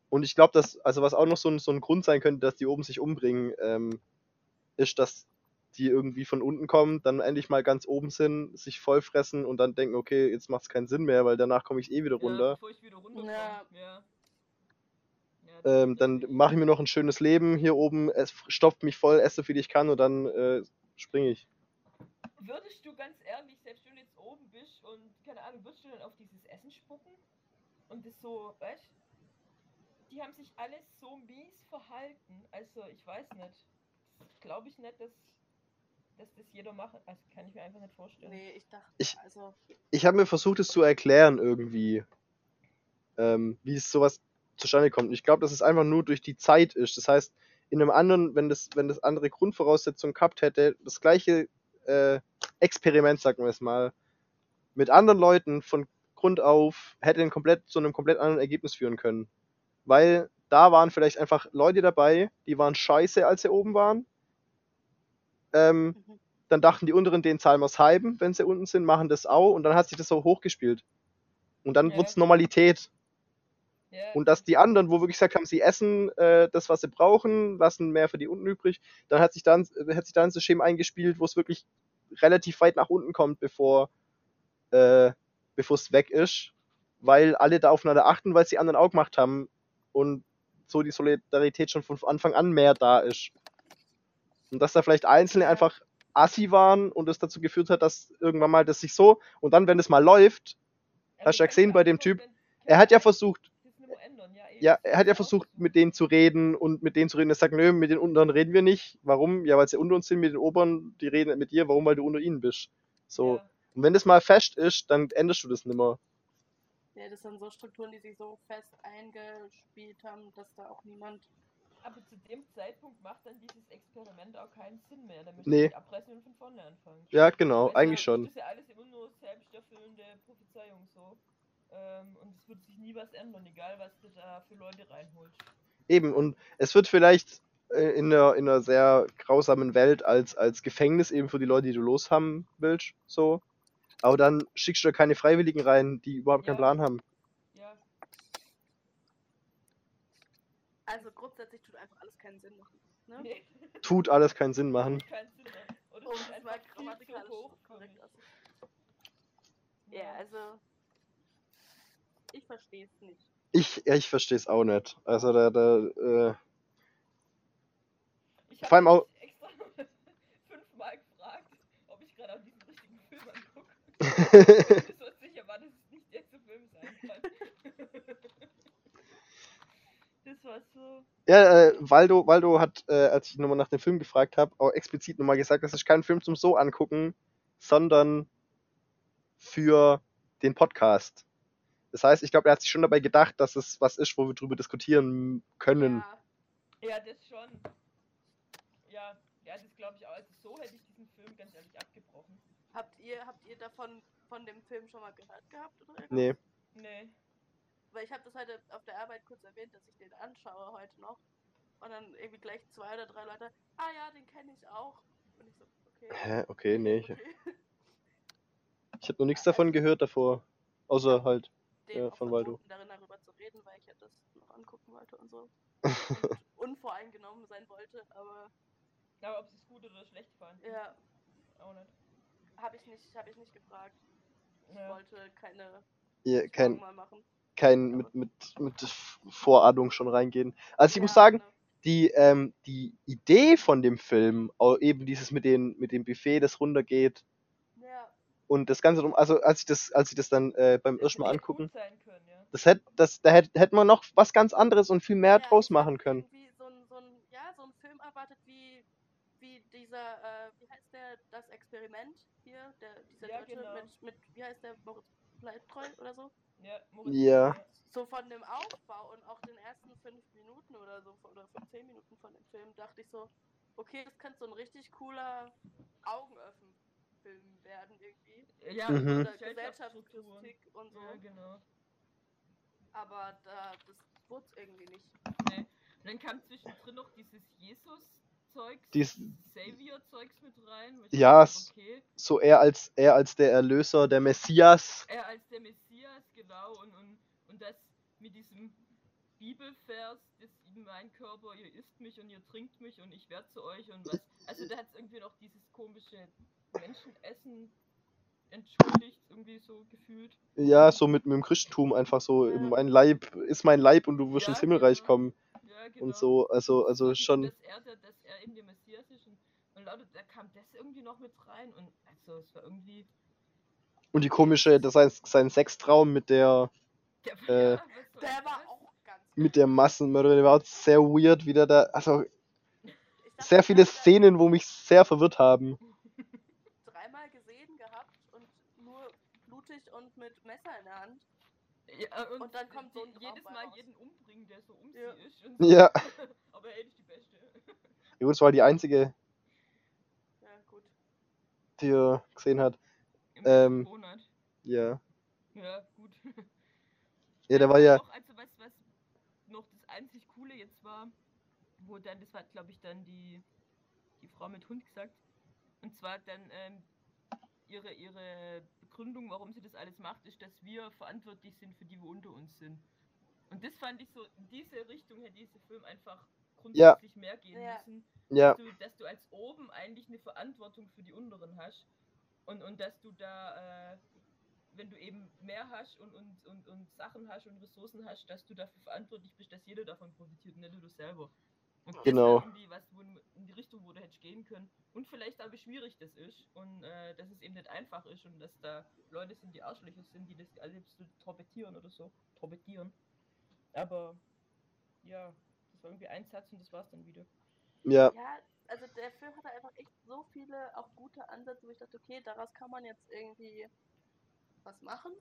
und ich glaube, dass, also was auch noch so ein, so ein Grund sein könnte, dass die oben sich umbringen, ähm, ist, dass die irgendwie von unten kommen, dann endlich mal ganz oben sind, sich vollfressen und dann denken, okay, jetzt macht es keinen Sinn mehr, weil danach komme ich eh wieder Ja, runter. bevor ich wieder runterkomme. Ja. Ja. Ja, Ähm, dann mache ich mir noch ein schönes Leben hier oben, es stopft mich voll, esse so viel ich kann und dann äh, springe ich. würdest du ganz ehrlich, selbst wenn du jetzt oben bist und keine Ahnung, würdest du dann auf dieses Essen spucken? Und das so, weißt Die haben sich alle so mies verhalten. Also ich weiß nicht. Glaube ich nicht, dass, dass das jeder macht. Also kann ich mir einfach nicht vorstellen. Nee, ich dachte, Ich- also. Ich habe mir versucht, es zu erklären irgendwie, ähm, wie es sowas zustande kommt. Und ich glaube, dass es einfach nur durch die Zeit ist. Das heißt, in einem anderen, wenn das, wenn das andere Grundvoraussetzungen gehabt hätte, das gleiche äh, Experiment, sagen wir es mal, mit anderen Leuten von Grund auf, hätte ein komplett zu einem komplett anderen Ergebnis führen können. Weil da waren vielleicht einfach Leute dabei, die waren scheiße, als sie oben waren. Ähm, Mhm. dann dachten die unteren, den zahlen wir's halben, wenn sie unten sind, machen das auch und dann hat sich das so hochgespielt. Und dann Ja. wird's Normalität. Ja, Und dass die anderen, wo wirklich gesagt haben, sie essen äh, das, was sie brauchen, lassen mehr für die unten übrig, dann hat sich dann, äh, hat sich dann ein System eingespielt, wo es wirklich relativ weit nach unten kommt, bevor äh, bevor es weg ist, weil alle da aufeinander achten, weil es die anderen auch gemacht haben und so die Solidarität schon von Anfang an mehr da ist. Und dass da vielleicht Einzelne einfach assi waren und es dazu geführt hat, dass irgendwann mal das sich so und dann, wenn es mal läuft, hast du ja gesehen bei dem Typ, er hat ja versucht, ja, er hat ja versucht, mit denen zu reden und mit denen zu reden. Er sagt, nö, mit den unteren reden wir nicht. Warum? Ja, weil sie unter uns sind, mit den oberen, die reden mit dir. Warum? Weil du unter ihnen bist. So. Ja. Und wenn das mal fest ist, dann änderst du das nimmer. Ja, das sind so Strukturen, die sich so fest eingespielt haben, dass da auch niemand. Aber zu dem Zeitpunkt macht dann dieses Experiment auch keinen Sinn mehr. Da möchte Nee. ich abbrechen und von vorne anfangen. Ja, genau, du, eigentlich Das schon. ist ja alles immer nur selbsterfüllende Prophezeiung so. Ähm, und es wird sich nie was ändern, egal was du da für Leute reinholst. Eben, und es wird vielleicht äh, in einer, in einer sehr grausamen Welt als, als Gefängnis eben für die Leute, die du loshaben willst, so. Aber dann schickst du da keine Freiwilligen rein, die überhaupt keinen Ja. Plan haben. Also grundsätzlich tut einfach alles keinen Sinn machen. Ne? nee, Tut alles keinen Sinn machen. keinen Sinn mehr. Oder Um es viel zu grammatikalisch korrekt auszudrücken. Ja, also. Ich verstehe es nicht. Ich, ich verstehe es auch nicht. Also da, da, äh, Ich Vor allem habe auch- mich extra fünfmal gefragt, ob ich gerade auch diesen richtigen Film angucke. Ich bin so sicher war, dass es nicht der Film sein kann. So. Ja, äh, Waldo, Waldo hat, äh, als ich nochmal nach dem Film gefragt habe, auch explizit nochmal gesagt, das ist kein Film zum so angucken, sondern für den Podcast. Das heißt, ich glaube, er hat sich schon dabei gedacht, dass es was ist, wo wir drüber diskutieren können. Ja, Ja, das schon. Ja, ja, das glaube ich auch. Also so hätte ich diesen Film ganz ehrlich abgebrochen. habt ihr, habt ihr davon von dem Film schon mal gehört gehabt oder irgendwas? Nee. Nee. Weil ich habe das heute auf der Arbeit kurz erwähnt, dass ich den anschaue heute noch. Und dann irgendwie gleich zwei oder drei Leute, ah ja, den kenne ich auch. Und ich so, okay. Hä? Okay, nee. Ich, okay. ich habe noch nichts davon gehört davor. Außer halt. Auch von Waldo. darin darüber zu reden, weil ich ja das noch angucken wollte und so. Und unvoreingenommen sein wollte, aber Aber ob sie es gut oder schlecht fanden. ja, Auch nicht. habe ich nicht, habe ich nicht gefragt. Ich Ja. wollte keine Ja, kein, mal machen. Kein mit, mit, mit Vorahnung schon reingehen. Also ich muss Ja, sagen, genau. die, ähm, die Idee von dem Film, eben dieses mit, den, mit dem Buffet, das runtergeht Ja, und das Ganze drum, also als ich das, als ich das dann äh, beim ersten Mal angucken, können, ja. das hätte, das, da hätte, hätte man noch was ganz anderes und viel mehr ja, draus machen können. So ein, so ein, ja, so ein Film erwartet wie, wie dieser, äh, wie heißt der, das Experiment hier, der, dieser Ja, Deutsche genau. mit, mit, wie heißt der, Moritz Bleibtreu oder so? Ja, Moritz, Ja. So von dem Aufbau und auch den ersten fünf Minuten oder so, oder fünf, zehn Minuten von dem Film, dachte ich so, okay, das könnte so ein richtig cooler Augenöffnen-Film werden irgendwie. Ja, Mhm. Oder. Gesellschaftskritik und so. Ja, genau. Aber da, das wurde irgendwie nicht. Nee. Und dann kam zwischendrin noch dieses Jesus-Zeugs, Dies- Savior-Zeugs mit rein. ich Ja, Okay. So er als, er als der Erlöser, der Messias. Er als der Messias, genau, und, und, und das mit diesem Bibelvers, das in mein Körper, ihr isst mich und ihr trinkt mich und ich werde zu euch und was. Also da hat es irgendwie noch dieses komische Menschenessen entschuldigt, irgendwie so gefühlt. Ja, so mit, mit dem Christentum einfach so, Ja. mein Leib ist mein Leib und du wirst Ja, ins Himmelreich genau. kommen. Ja, genau. Und so, also, also Und schon. Dass er, der, dass er eben der Messias ist und, und lauter, da kam das irgendwie noch mit rein und also es war irgendwie. Und die komische, das heißt, sein Sextraum mit der, Der, Äh, Der war auch ganz. mit der Massenmörderin, der war auch sehr weird, wie der da, also sehr viele Szenen, wo mich sehr verwirrt haben. Dreimal gesehen gehabt und nur blutig und mit Messer in der Hand. Ja, und, Und dann kommt so ein jedes Mal raus. jeden umbringen, der so um Ja. sie ist. Und so. Ja. Aber er ist die Beste. Ja, gut, das war die einzige, Ja, gut. die er gesehen hat. Im Ähm, Monat. Ja. Ja, gut. Ja, der war ja, Auch, also was, was noch das einzig Coole jetzt war, wo dann, das hat glaube ich dann die, die Frau mit Hund gesagt, und zwar dann ähm, ihre, ihre Begründung, warum sie das alles macht, ist, dass wir verantwortlich sind für die, wo unter uns sind. Und das fand ich so, in diese Richtung hätte dieser Film einfach Ja. grundsätzlich mehr gehen Ja. müssen. ja, Dass, du, dass du als oben eigentlich eine Verantwortung für die unteren hast. Und, und dass du da, äh, wenn du eben mehr hast und, und, und, und Sachen hast und Ressourcen hast, dass du dafür verantwortlich bist, dass jeder davon profitiert und nicht nur du selber. Und das Genau. irgendwie was, wo in die Richtung, wo du hättest gehen können. Und vielleicht auch, wie schwierig das ist. Und äh, dass es eben nicht einfach ist und dass da Leute sind, die Arschlöcher sind, die das alle so torpedieren oder so. Torpedieren. Aber ja, das war irgendwie ein Satz und das war's dann wieder. ja, Ja, also der Film hatte einfach echt so viele auch gute Ansätze, wo ich dachte, okay, daraus kann man jetzt irgendwie was machen.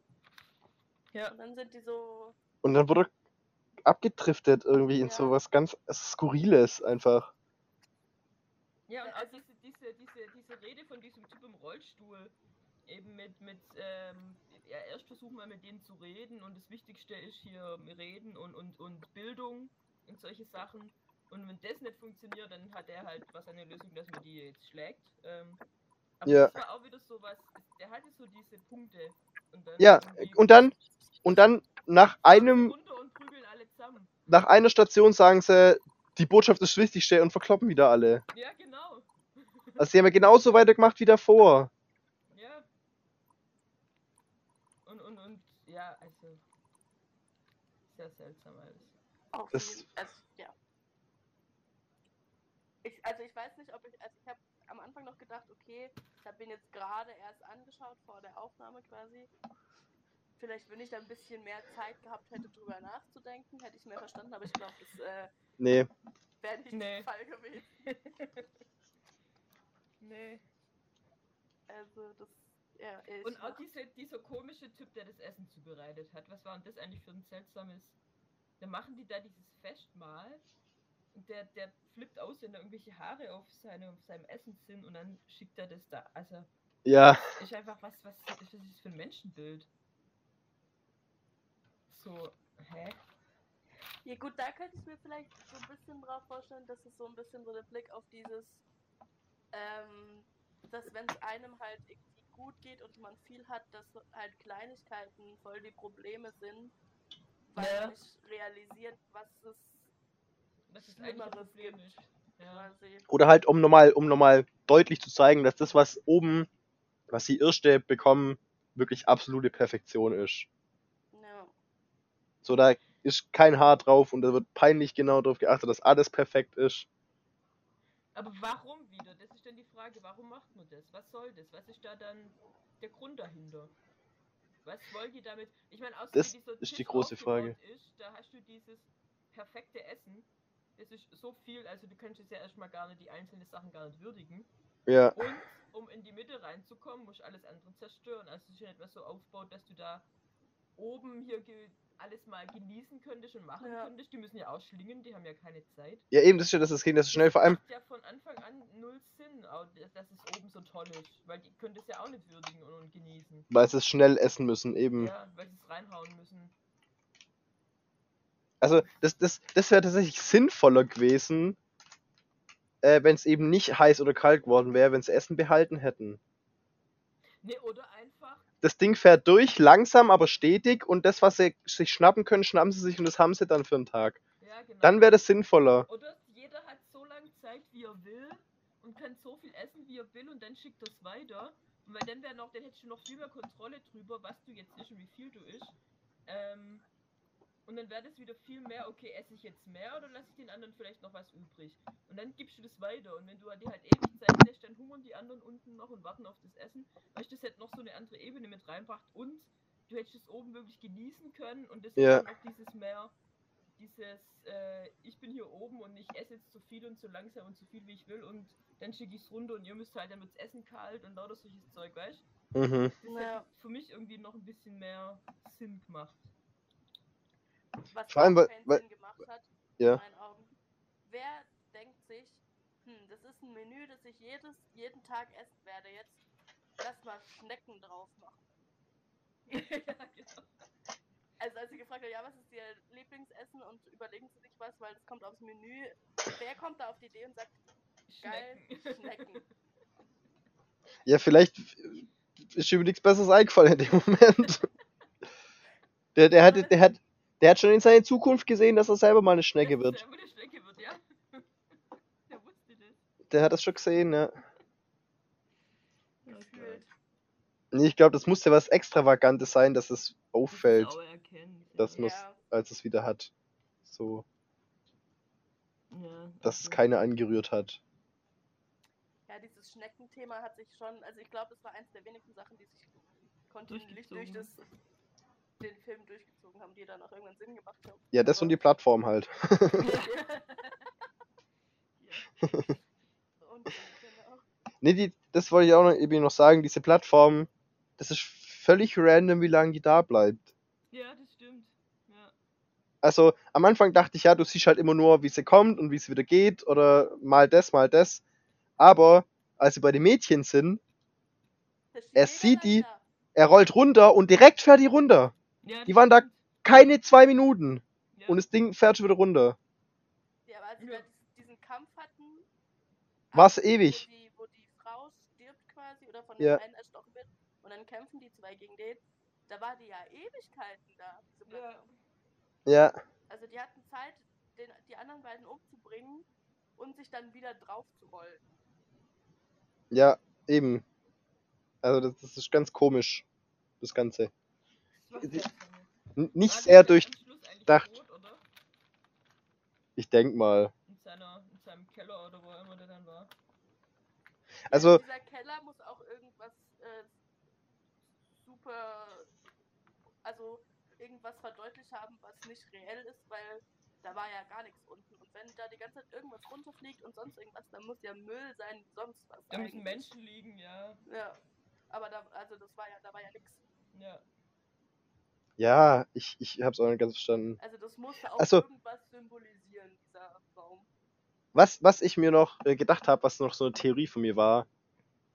Ja. Und dann sind die so, und dann wurde abgedriftet irgendwie in Ja. so was ganz Skurriles einfach. Ja, und auch also- diese, diese, diese, diese Rede von diesem Typ im Rollstuhl, eben mit, mit ähm, ja, erst versuchen wir mit denen zu reden und das Wichtigste ist hier reden und, und, und Bildung und solche Sachen. Und wenn das nicht funktioniert, dann hat er halt was eine Lösung, dass man die jetzt schlägt. Ähm, aber Ja. das war auch wieder so was, der hatte so diese Punkte. Und dann Ja, und dann, und dann nach einem, runter und prügeln alle zusammen. Nach einer Station sagen sie, die Botschaft ist das Wichtigste und verkloppen wieder alle. Ja, genau. Also sie haben ja genauso weitergemacht wie davor. Ja. Und, und, und, ja, also. Sehr seltsam alles. Auf Das- also, ja. Ich, also ich weiß nicht, ob ich, also ich habe am Anfang noch gedacht, okay, ich habe ihn jetzt gerade erst angeschaut vor der Aufnahme quasi. Vielleicht, wenn ich da ein bisschen mehr Zeit gehabt hätte, drüber nachzudenken, hätte ich es mehr verstanden, aber ich glaube, das äh, Nee. wäre nicht Nee. der Fall gewesen. Nee. Also das, ja, ich Und auch diese, dieser komische Typ, der das Essen zubereitet hat. Was war denn das eigentlich für ein seltsames. Da machen die da dieses Festmahl und der, der flippt aus, wenn da irgendwelche Haare auf, seine, auf seinem Essen sind und dann schickt er das da. Also, Ja, ist einfach was, was, was ist das für ein Menschenbild? So, hä? Ja gut, da könnte ich mir vielleicht so ein bisschen drauf vorstellen, dass es so ein bisschen so der Blick auf dieses, ähm, dass wenn es einem halt irgendwie gut geht und man viel hat, dass halt Kleinigkeiten voll die Probleme sind, weil Ja. man nicht realisiert, was es Was ist Problem gibt. ist. Ja. oder halt um nochmal, um nochmal deutlich zu zeigen, dass das, was oben, was die Irrste bekommen, wirklich absolute Perfektion ist. So, da ist kein Haar drauf und da wird peinlich genau darauf geachtet, dass alles perfekt ist. Aber warum wieder? Das ist dann die Frage, warum macht man das? Was soll das? Was ist da dann der Grund dahinter? Was wollen die damit? Ich meine, außer Das dieser ist die große Frage. Ist, da hast du dieses perfekte Essen. Das ist so viel, also du könntest ja erstmal gar nicht die einzelnen Sachen gar nicht würdigen. Ja, Und um in die Mitte reinzukommen, musst du alles andere zerstören. Also es ist ja nicht mehr so aufgebaut, dass du da oben hier alles mal genießen könntest und machen Ja. könntest. Die müssen ja ausschlingen, die haben ja keine Zeit. ja eben, das ist ja das, das ging das so schnell, vor allem, macht ja von Anfang an null Sinn, dass es oben so toll ist. Weil die können das ja auch nicht würdigen und, und genießen. weil sie es schnell essen müssen, eben. Ja, weil sie es reinhauen müssen. Also, das, das, das wäre tatsächlich sinnvoller gewesen, äh, wenn es eben nicht heiß oder kalt geworden wäre, wenn sie Essen behalten hätten. Ne, oder einfach. Das Ding fährt durch, langsam, aber stetig, und das, was sie sich schnappen können, schnappen sie sich und das haben sie dann für einen Tag. Ja, genau. Dann wäre das sinnvoller. Oder jeder hat so lange Zeit, wie er will und kann so viel essen, wie er will und dann schickt es weiter. Und weil dann wäre noch, dann hättest du noch viel mehr Kontrolle drüber, was du jetzt isst und wie viel du isst. Ähm, und dann wäre das wieder viel mehr, okay, esse ich jetzt mehr oder lasse ich den anderen vielleicht noch was übrig? Und dann gibst du das weiter und wenn du dir halt ewig Zeit lässt, dann hungern die anderen unten noch und warten auf das Essen. Weißt du, das hätte noch so eine andere Ebene mit reinbracht und du hättest es oben wirklich genießen können und das Ja. noch dieses mehr, dieses, äh, ich bin hier oben und ich esse jetzt so viel und so langsam und so viel wie ich will und dann schicke ich es runter und ihr müsst halt, dann wird's Essen kalt und lauter solches Zeug, weißt du? Mhm. Das Ja. hätte für mich irgendwie noch ein bisschen mehr Sinn gemacht. Was Vor allem, weil- weil- gemacht hat, Ja. in meinen Augen. Wer denkt sich, hm, das ist ein Menü, das ich jedes, jeden Tag essen werde, jetzt lass mal Schnecken drauf machen. ja, genau. Also als sie gefragt hat, ja, was ist ihr Lieblingsessen und überlegen sie sich was, weil das kommt aufs Menü. Wer kommt da auf die Idee und sagt, geil, Schnecken. Schnecken? Ja, vielleicht ist ihm nichts Besseres eingefallen in dem Moment. Der, der, hat, der, hat, der hat schon in seine Zukunft gesehen, dass er selber mal eine Schnecke wird. es selber eine Schnecke wird, ja. Der wusste das. Der hat das schon gesehen, ja. Nee, ich glaube, das muss ja was Extravagantes sein, dass es auffällt, Dass es ja. muss- Ja, als es wieder hat. So, Ja, dass es keiner angerührt hat. ja, dieses Schneckenthema hat sich schon, also ich glaube, das war eins der wenigen Sachen, die sich kontinuierlich durch das. Den Film durchgezogen haben, die dann auch irgendwann Sinn gemacht haben. Ja, das und die Plattform halt. Ja. Und, genau. Nee, die, das wollte ich auch noch, eben noch sagen, diese Plattform, das ist völlig random, wie lange die da bleibt. ja, das stimmt. Ja. Also am Anfang dachte ich ja, du siehst halt immer nur, wie sie kommt und wie es wieder geht oder mal das, mal das. Aber als sie bei den Mädchen sind, Er sieht die- er rollt runter und direkt fährt die runter. Ja Die waren da-. Keine zwei Minuten Ja. und das Ding fährt schon wieder runter. Ja, aber als da diesen, Kampf hatten. War's also, ewig. Wo die, wo die Frau stirbt quasi oder von Ja. dem einen erstochen wird und dann kämpfen die zwei gegen den. Da war die ja Ewigkeiten da. Ja, Also die hatten Zeit, den, die anderen beiden umzubringen und sich dann wieder drauf zu rollen. ja, eben. Also das, das ist ganz komisch, das Ganze. Nicht sehr durchdacht. Ich denk mal. In, seiner, in seinem Keller oder wo immer der dann war. Also, Dieser Keller muss auch irgendwas äh, super, also irgendwas verdeutlicht haben, was nicht reell ist, weil da war ja gar nichts unten. Und wenn da die ganze Zeit irgendwas runterfliegt und sonst irgendwas, dann muss ja Müll sein, sonst was. Da müssen. Menschen liegen, ja. Ja. Aber da, also das war ja, da war ja nichts. Ja. Ja, ich, ich hab's auch nicht ganz verstanden. Also das musste auch Also- irgendwas symbolisieren, dieser Raum. Was, was ich mir noch äh, gedacht habe, was noch so eine Theorie von mir war,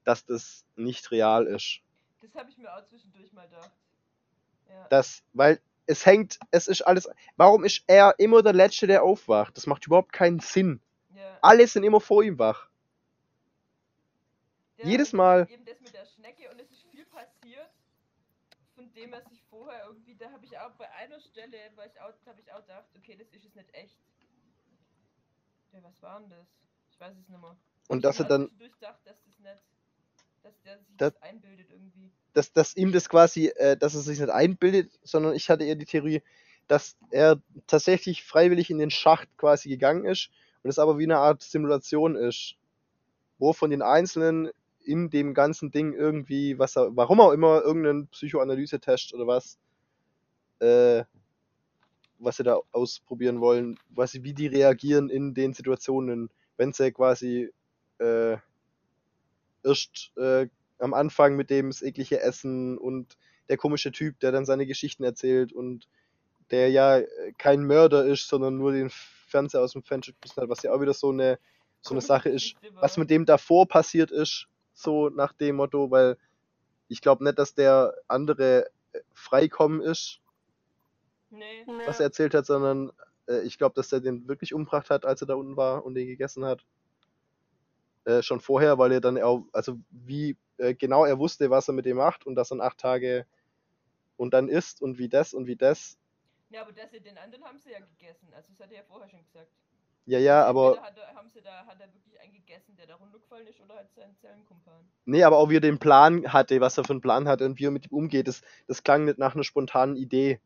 dass das nicht real ist. Das habe ich mir auch zwischendurch mal gedacht. Ja. Das, weil es hängt, es ist alles. Warum ist er immer der Letzte, der aufwacht? Das macht überhaupt keinen Sinn. ja. Alle sind immer vor ihm wach. Ja, jedes Mal. Eben das mit der Schnecke und es ist viel passiert, von dem er sich vorher irgendwie, da habe ich auch bei einer Stelle, weil ich auch, habe ich auch gedacht, okay, das ist es nicht echt. Ja, was war denn das? Ich weiß es nicht mehr. Und Ich dass er dann, zwischendurch gedacht, dass das nicht, dass der sich Das- das, einbildet irgendwie. dass, dass ihm das quasi, äh, dass er sich nicht einbildet, sondern ich hatte eher die Theorie, dass er tatsächlich freiwillig in den Schacht quasi gegangen ist und es aber wie eine Art Simulation ist, wo von den Einzelnen in dem ganzen Ding irgendwie, was er, warum auch immer, irgendeinen Psychoanalyse-Test oder was, äh, was sie da ausprobieren wollen, quasi wie die reagieren in den Situationen, wenn sie quasi äh, erst äh, am Anfang mit dem das eklige Essen und der komische Typ, der dann seine Geschichten erzählt und der ja äh, kein Mörder ist, sondern nur den Fernseher aus dem Fenster geschmissen hat, was ja auch wieder so eine so eine Sache ist, was mit dem davor passiert ist, so nach dem Motto, weil ich glaube nicht, dass der andere äh, freikommen ist, Nee. was er erzählt hat, sondern äh, ich glaube, dass er den wirklich umgebracht hat, als er da unten war und den gegessen hat. Äh, schon vorher, weil er dann auch, also wie äh, genau er wusste, was er mit dem macht und dass er acht Tage und dann isst und wie das und wie das. Ja, aber das, den anderen haben sie ja gegessen. Also das hat er ja vorher schon gesagt. Ja, ja, aber Hat er, haben sie da, hat er wirklich einen gegessen, der da runtergefallen ist, oder hat seinen Zellenkumpan. nee, aber auch wie er den Plan hatte, was er für einen Plan hatte und wie er mit ihm umgeht, das, das klang nicht nach einer spontanen Idee.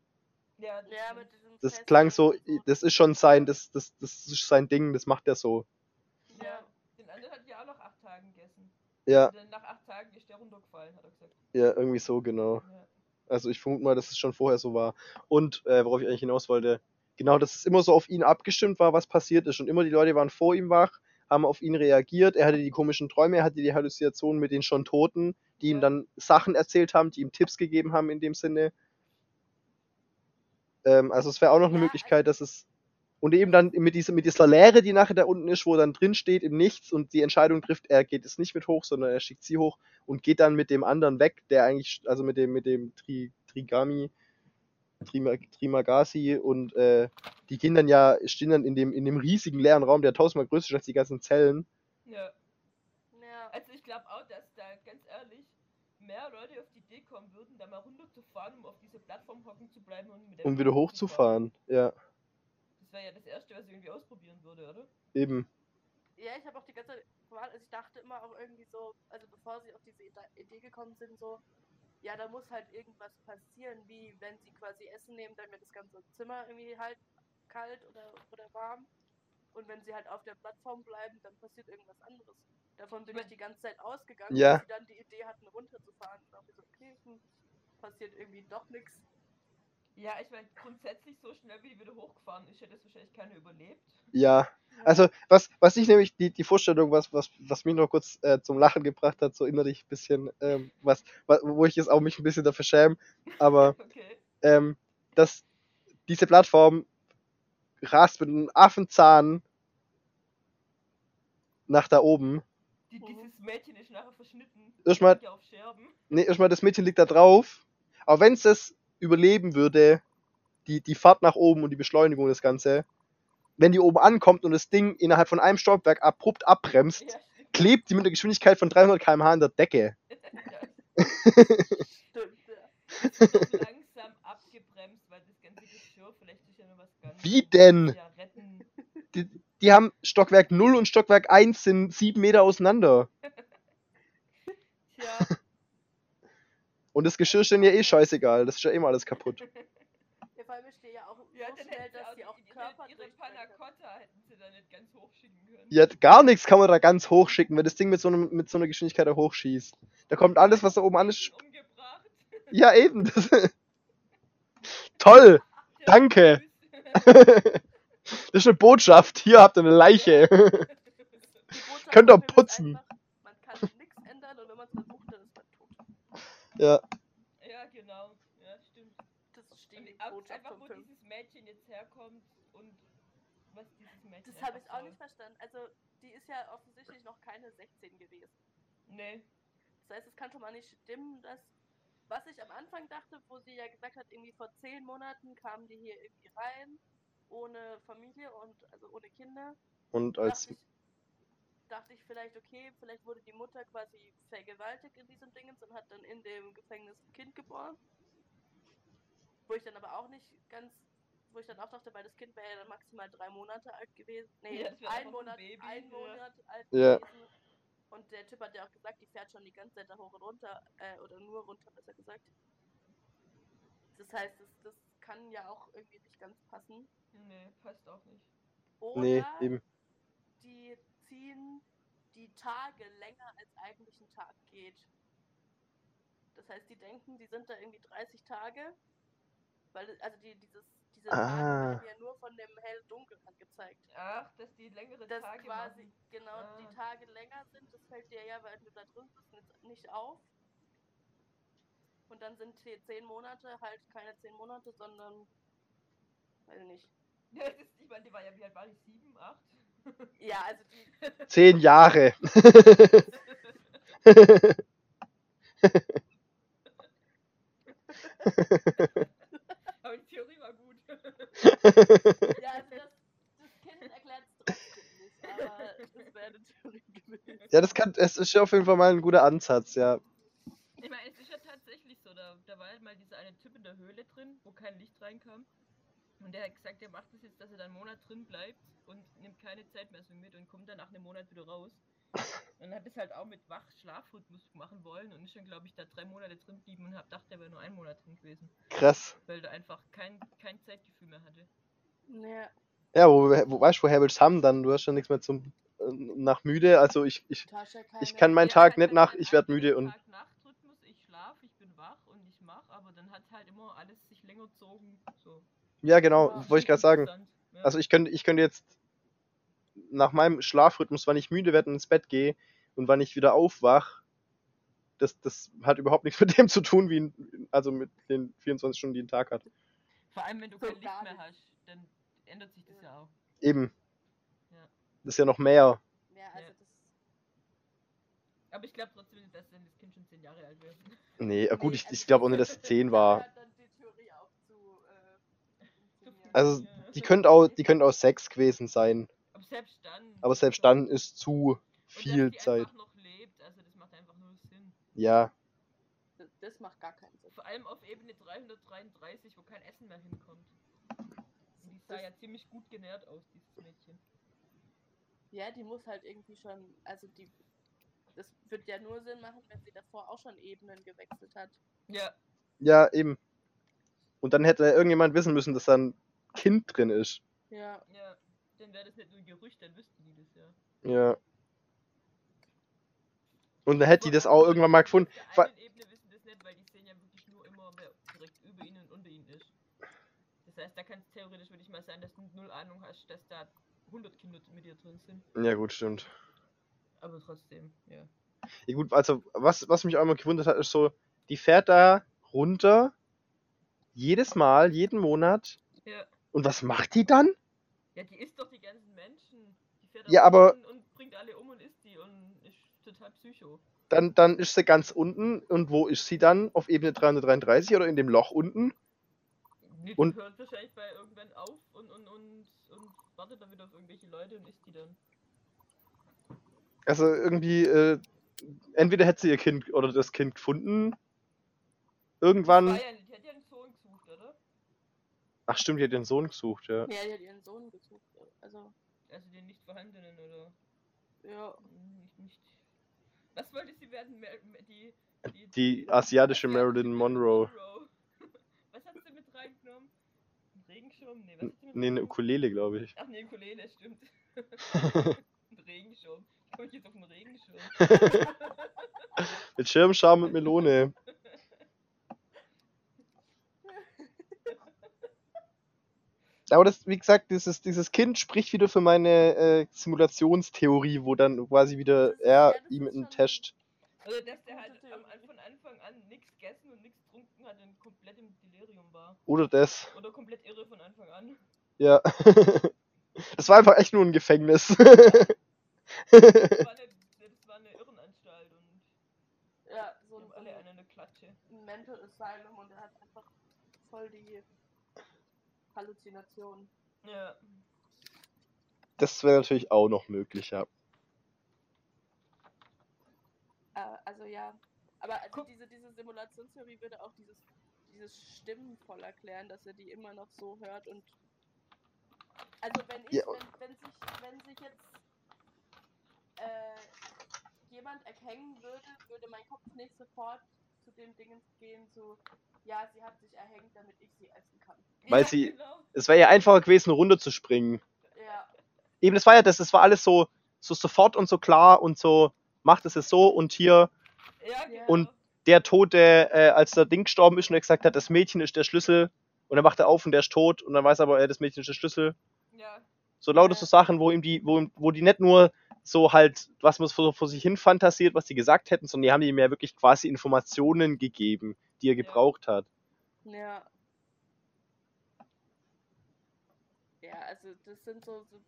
Ja, das Ja, diesem das Fest klang so, das ist schon sein, das, das, das ist sein Ding, das macht er so. Ja. Den anderen hat ja auch nach acht Tagen gegessen. Ja, Und dann nach acht Tagen ist der runtergefallen, hat er gesagt. ja, irgendwie so, genau. Ja. Also ich vermute mal, dass es schon vorher so war. Und äh, worauf ich eigentlich hinaus wollte, genau, dass es immer so auf ihn abgestimmt war, was passiert ist. Und immer die Leute waren vor ihm wach, haben auf ihn reagiert. Er hatte die komischen Träume, er hatte die Halluzinationen mit den schon Toten, die ihm dann Sachen erzählt haben, die ihm Tipps gegeben haben in dem Sinne. Ähm, also es wäre auch noch eine Möglichkeit, dass es und eben dann mit dieser, mit dieser Leere, die nachher da unten ist, wo dann drin steht im Nichts und die Entscheidung trifft, er geht es nicht mit hoch, sondern er schickt sie hoch und geht dann mit dem anderen weg, der eigentlich, also mit dem, mit dem Tri, Trigami, Trimagasi und äh, die gehen dann ja, stehen dann in dem, in dem riesigen leeren Raum, der tausendmal größer ist als die ganzen Zellen. ja. Ja. Also ich glaube auch, dass da ganz ehrlich mehr Leute auf die Idee kommen würden, da mal runterzufahren, um auf dieser Plattform hocken zu bleiben und mit der Um wieder hochzufahren. Ja, Das wäre ja das erste, was ich irgendwie ausprobieren würde, oder? eben. Ja, ich habe auch die ganze Zeit, also ich dachte immer auch irgendwie so, also bevor sie auf diese Idee gekommen sind, so, ja, da muss halt irgendwas passieren, wie wenn sie quasi Essen nehmen, dann wird das ganze Zimmer irgendwie halt kalt oder, oder warm. Und wenn sie halt auf der Plattform bleiben, dann passiert irgendwas anderes. Davon bin ich die ganze Zeit ausgegangen, Ja. sie dann die Idee hatten, runterzufahren. Und ich so, okay, hm, passiert irgendwie doch nichts. Ja, ich meine, grundsätzlich so schnell wie die wieder hochgefahren ist, hätte es wahrscheinlich keiner überlebt. Ja, also was, was ich nämlich, die, die Vorstellung, was, was, was mich noch kurz äh, zum Lachen gebracht hat, so innerlich ein bisschen, ähm, was, wa- wo ich jetzt auch mich ein bisschen dafür schäme, aber Okay. ähm, dass diese Plattform rast mit einem Affenzahn nach da oben. Die, Mhm. dieses Mädchen ist nachher verschnitten. Erstmal- liegt ja auf Scherben. Ne, erstmal das Mädchen liegt da drauf. Aber wenn es das überleben würde, die, die Fahrt nach oben und die Beschleunigung das Ganze, wenn die oben ankommt und das Ding innerhalb von einem Stockwerk abrupt abbremst, Ja, klebt die mit einer Geschwindigkeit von 300 km/h an der Decke. Ja, Stimmt, ja. langsam abgebremst, weil das ganze Geschirr vielleicht ist ja noch was ganz. Wie denn? Ja, retten. Die, die haben Stockwerk 0 und Stockwerk 1 sind 7 Meter auseinander. Tja, Und das Geschirr ist denen ja eh scheißegal. Das ist ja immer alles kaputt. Ja, vor allem ich stehe ja auch ja, so schnell, dass sie auch Körper ihre durchbrechen Panna können. Cotta hätten sie da nicht ganz hochschicken können. Ja, gar nichts kann man da ganz hoch schicken, wenn das Ding mit so, einem, mit so einer Geschwindigkeit da hochschießt. Da kommt alles, was da oben an ist. Umgebracht. Ja, eben. Das, toll. Danke. Das ist eine Botschaft. Hier habt ihr eine Leiche. Könnt ihr putzen. einfach, Man kann nichts ändern und wenn man es versucht, dann ist man tot. ja. Ja, genau. Ja, stimmt. Das ist Und die auch Botschaft einfach, vom wo Film. dieses Mädchen jetzt herkommt und was Mädchen Das habe ich auch nicht verstanden. Also, die ist ja offensichtlich noch keine 16 gewesen. Nee. Das heißt, es kann schon mal nicht stimmen, dass. Was ich am Anfang dachte, wo sie ja gesagt hat, irgendwie vor 10 Monaten kamen die hier irgendwie rein, ohne Familie und also ohne Kinder. Und als. dachte ich, dachte ich vielleicht, okay, vielleicht wurde die Mutter quasi vergewaltigt in diesem Dingens und hat dann in dem Gefängnis ein Kind geboren. Wo ich dann aber auch nicht ganz, wo ich dann auch dachte, weil das Kind wäre ja dann maximal drei Monate alt gewesen. Nee, Ja, ein ein Monat, Baby, ein ja. Monat alt Ja. gewesen. Und der Typ hat ja auch gesagt, die fährt schon die ganze Zeit da hoch und runter, äh, oder nur runter, besser gesagt. Das heißt, das, das kann ja auch irgendwie nicht ganz passen. Nee, passt auch nicht. Oder Nee, eben. die ziehen die Tage länger als eigentlich ein Tag geht. Das heißt, die denken, die sind da irgendwie 30 Tage, weil also die dieses diese Ah. Tage werden ja nur von dem hell-dunkel angezeigt. Ach, dass die längere Dass Tage quasi machen. genau Ah. die Tage länger sind, das fällt dir ja, weil du da drin bist, nicht- auf. Und dann sind die 10 Monate halt keine 10 Monate, sondern weiß ich nicht. Ja, das ist, ich meine, die war ja, wie alt war die? Sieben, acht? Ja, also die Zehn Jahre. Aber die Theorie war gut. Ja, also das, das Kind erklärt es trotzdem nicht, aber es wäre eine Theorie gewesen. ja, das kann. Es ist auf jeden Fall mal ein guter Ansatz, ja. Ich meine, es ist ja tatsächlich so, da, da war halt mal dieser eine Typ in der Höhle drin, wo kein Licht reinkam. Und der hat gesagt, er macht das jetzt, dass er da einen Monat drin bleibt und nimmt keine Zeitmessung mit und kommt dann nach einem Monat wieder raus. Und hab das halt auch mit Wach-Schlafrhythmus machen wollen und ich dann, glaube ich, da drei Monate drin blieben und hab gedacht, der wäre nur ein Monat drin gewesen. Krass. Weil der einfach kein, kein Zeitgefühl mehr hatte. Ja, Ja, wo, wo weißt du, woher willst du haben dann? Du hast ja nichts mehr zum äh, nach müde. Also ich, ich, du Ich kann mein- Mein Ja, Tag nicht nach, ich werd einzelnen müde und- Tag-Nacht-Rhythmus, ich schlaf, ich bin wach und ich mach, aber dann hat halt immer alles sich länger gezogen. So. ja genau, Ja. wollte ich gerade sagen. Ja. Also ich könnte, ich könnte jetzt nach meinem Schlafrhythmus, wann ich müde werde und ins Bett gehe und wann ich wieder aufwach, das, das hat überhaupt nichts mit dem zu tun, wie also mit den 24 Stunden, die ein Tag hat. Vor allem, wenn du kein Licht mehr nicht. hast, dann ändert sich das ja auch. Eben. Ja. Das ist ja noch mehr. Ja, also Ja. das. Aber ich glaube trotzdem, dass wenn das Kind schon 10 Jahre alt wäre. Nee, gut, Nee, ich, also ich glaube auch nicht, dass es 10 war. Zu, äh. Also, die könnte auch, die könnte auch 6 gewesen sein. Aber selbst dann. Aber selbst dann ist zu Und viel dass die Zeit. einfach noch lebt, also das macht einfach nur Sinn. Ja, Das, das macht gar keinen Sinn. Vor allem auf Ebene 333, wo kein Essen mehr hinkommt. Und die sah Das- ja ziemlich gut genährt aus, dieses Mädchen. Ja, die muss halt irgendwie schon, also die, das wird ja nur Sinn machen, wenn sie davor auch schon Ebenen gewechselt hat. Ja. ja, eben. Und dann hätte irgendjemand wissen müssen, dass da ein Kind drin ist. Ja, Ja. Dann wäre das nicht nur ein Gerücht, dann wüssten die das ja. Ja. Und dann hätte die das auch irgendwann mal gefunden. Auf der einen Ebene wissen das nicht, weil die sehen ja wirklich nur immer, wer direkt über ihnen und unter ihnen ist. Das heißt, da kann es theoretisch wirklich mal sein, dass du null Ahnung hast, dass da 100 Kinder mit dir drin sind. Ja, gut, stimmt. Aber trotzdem, ja. Ja, gut, also, was, was mich auch immer gewundert hat, ist so, die fährt da runter, jedes Mal, jeden Monat. Ja. Und was macht die dann? Ja, die isst doch die ganzen Menschen. Die fährt Ja, aber- und bringt alle um und isst die und ist total psycho. Dann, dann ist sie ganz unten. Und wo ist sie dann? Auf Ebene 333 oder in dem Loch unten? Nee, Und- hört wahrscheinlich bei irgendwann auf und, und, und, und wartet dann wieder auf irgendwelche Leute und isst die dann. Also irgendwie, äh, entweder hätte sie ihr Kind oder das Kind gefunden. Das Irgendwann. war ja, die hat ja einen Sohn gesucht, oder? Ach stimmt, die hat den Sohn gesucht, ja. ja, die hat ihren Sohn gesucht. Also, Also den nicht vorhandenen, oder? ja, Nicht, nicht. Was wollte sie werden? Mer die, die, Die asiatische Marilyn Monroe. Was hat sie mit reingenommen? Ein Regenschirm? Nee, was hat sie mit Nee, eine? Ukulele, glaube ich. Ach nee, Ukulele, stimmt. ein Regenschirm. Ich komme jetzt auf einen Regenschirm. Mit Schirmscham und Melone. Aber das, wie gesagt, dieses, dieses Kind spricht wieder für meine äh, Simulationstheorie, wo dann quasi wieder er ja, ihm einen Test. Also, dass der halt am, von Anfang an nichts gegessen und nichts getrunken hat und komplett im Delirium war. Oder das. Oder komplett irre von Anfang an. Ja. Das war einfach echt nur ein Gefängnis. Das war eine, das war eine Irrenanstalt und ja, so alle eine, eine Klatsche. ein Mental Asylum und er hat einfach voll die Halluzination. Ja. Das wäre natürlich auch noch möglich, ja. Äh, also ja, aber also diese, diese Simulationstheorie würde auch dieses, dieses Stimmen voll erklären, dass er die immer noch so hört und also wenn ich, Ja. wenn, wenn sich, wenn sich jetzt äh, jemand erhängen würde, würde mein Kopf nicht sofort zu dem Dingens gehen, so ja, sie hat sich erhängt, damit ich sie essen kann. Weil ja, sie- Genau. Es wäre ja einfacher gewesen, runterzuspringen. Ja, Eben, das war ja das, das war alles so, so sofort und so klar und so, macht es jetzt so und hier Ja, genau. Und- der Tote, äh, als der Ding gestorben ist und er gesagt hat, das Mädchen ist der Schlüssel und dann macht er auf und der ist tot und dann weiß er aber, äh, das Mädchen ist der Schlüssel. Ja. So lauter Ja. so Sachen, wo ihm die, wo, ihm- wo die nicht nur so halt, was man so vor sich hin fantasiert, was die gesagt hätten, sondern die haben ihm ja wirklich quasi Informationen gegeben, die er Ja. gebraucht hat. ja. Ja, also das sind so, so,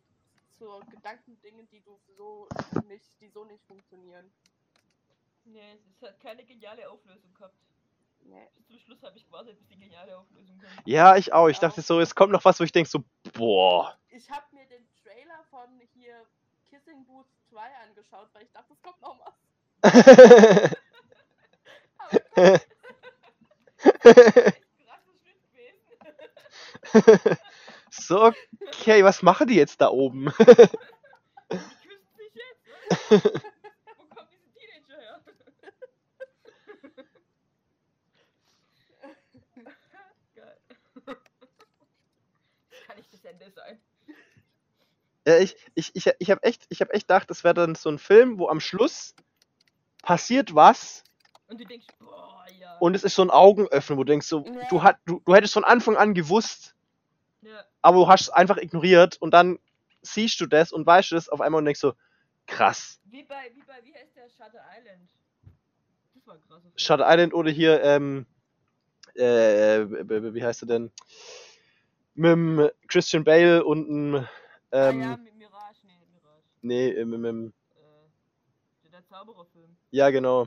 so Gedankendinge, die du so nicht, die so nicht funktionieren. Nee, es hat keine geniale Auflösung gehabt. Nee. Bis zum Schluss habe ich gewartet, bis die geniale Auflösung kommt. Ja, ich auch. Ich dachte so, es kommt noch was, wo ich denke so, boah. Ich habe mir den Trailer von hier Kissing Booth 2 angeschaut, weil ich dachte, es kommt noch was. Aber so, okay, was machen die jetzt da oben? Die küsst sich jetzt. Ende sein. Ja, ich, ich, ich, ich habe echt, ich hab echt gedacht, das wäre dann so ein Film, wo am Schluss passiert was Und du denkst, boah, ja. und es ist so ein Augenöffnen, wo du denkst, so, Ja. du, hat, du, du hättest von Anfang an gewusst, ja. aber du hast es einfach ignoriert und dann siehst du das und weißt du das auf einmal und denkst so, krass. Wie bei, wie bei, wie heißt der Shutter Island? Das war Film. Shutter Island oder hier, ähm, äh, b- wie heißt er denn? Mit Christian Bale und dem, ähm, ah, ja, mit Mirage, nee, Mirage. nee, äh, mit, dem- Äh, der, der Zaubererfilm. ja genau,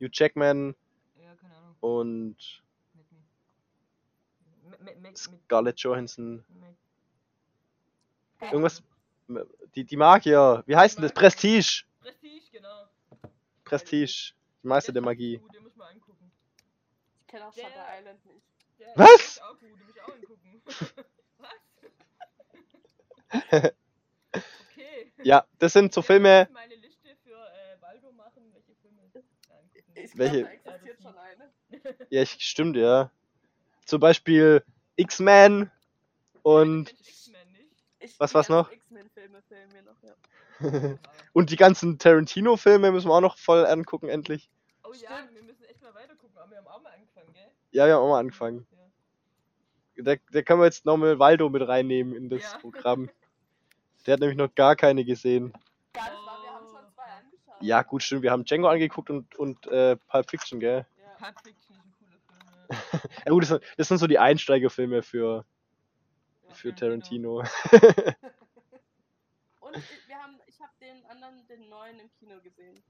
Hugh Jackman Ja, keine Ahnung. und Mit, mit, Scarlett Johansson. mit, Irgendwas, die, die Magier, wie heißt denn das? Prestige. Prestige, genau. Prestige. Die Meister der ist Magie. Gut, den muss man angucken. Ich kenne auch Der- Shutter Island nicht. Der Was? ist auch gut, den muss ich auch angucken. Okay. Ja, das sind so Ich Filme, muss meine Liste für äh, Waldo machen, welche Filme ich angucken. Ich Welche? glaube, da existiert schon eine. ja, ich, stimmt, ja. Zum Beispiel X-Men und, Ich kenn X-Men nicht. Ich, Was war's noch? X-Men-Filme fehlen mir noch, ja. und die ganzen Tarantino-Filme müssen wir auch noch voll angucken, endlich. Oh ja, Stimmt. wir müssen echt mal weitergucken, aber wir haben auch mal angefangen, gell? Ja, wir haben auch mal angefangen. Da, da können wir jetzt nochmal Waldo mit reinnehmen in das Ja. Programm. Der hat nämlich noch gar keine gesehen. Gar nicht wahr, wir haben schon zwei angeschaut. Ja, gut, stimmt. Wir haben Django angeguckt und, und äh, Pulp Fiction, gell? Ja. Pulp Fiction ist ein cooler Film, ja. Ja, gut, das sind, das sind so die Einsteigerfilme für, Ja. für Tarantino. Tarantino. Und ich- wir haben, ich habe den anderen, den neuen im Kino gesehen.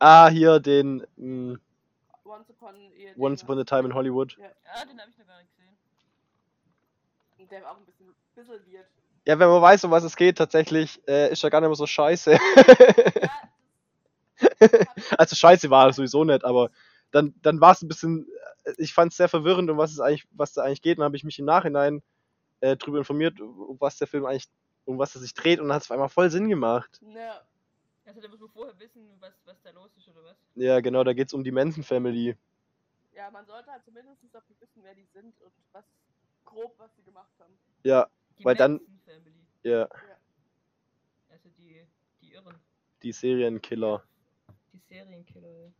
ah, hier den mh, Once Upon, a- Once Upon a Time in Hollywood. Ja, den habe ich noch gar nicht gesehen. Der war auch ein bisschen, bisschen weird. Ja, wenn man weiß, um was es geht, tatsächlich, äh, ist er gar nicht mehr so scheiße. Ja, also scheiße war er sowieso nicht, aber dann, dann war es ein bisschen, äh, ich fand es sehr verwirrend, um was es eigentlich, was da eigentlich geht. Und dann habe ich mich im Nachhinein äh, drüber informiert, um was der Film eigentlich, um was er sich dreht, und dann hat es auf einmal voll Sinn gemacht. ne, Also da muss man vorher wissen, was, was da los ist oder was. Ja, genau, da geht es um die Manson Family. ja, man sollte halt zumindest auch wissen, wer die sind und was grob, was sie gemacht haben. Ja, Die Weil dann- Manson Family. ja, Also die, die Irren. die Serienkiller. Die Serienkiller. ja.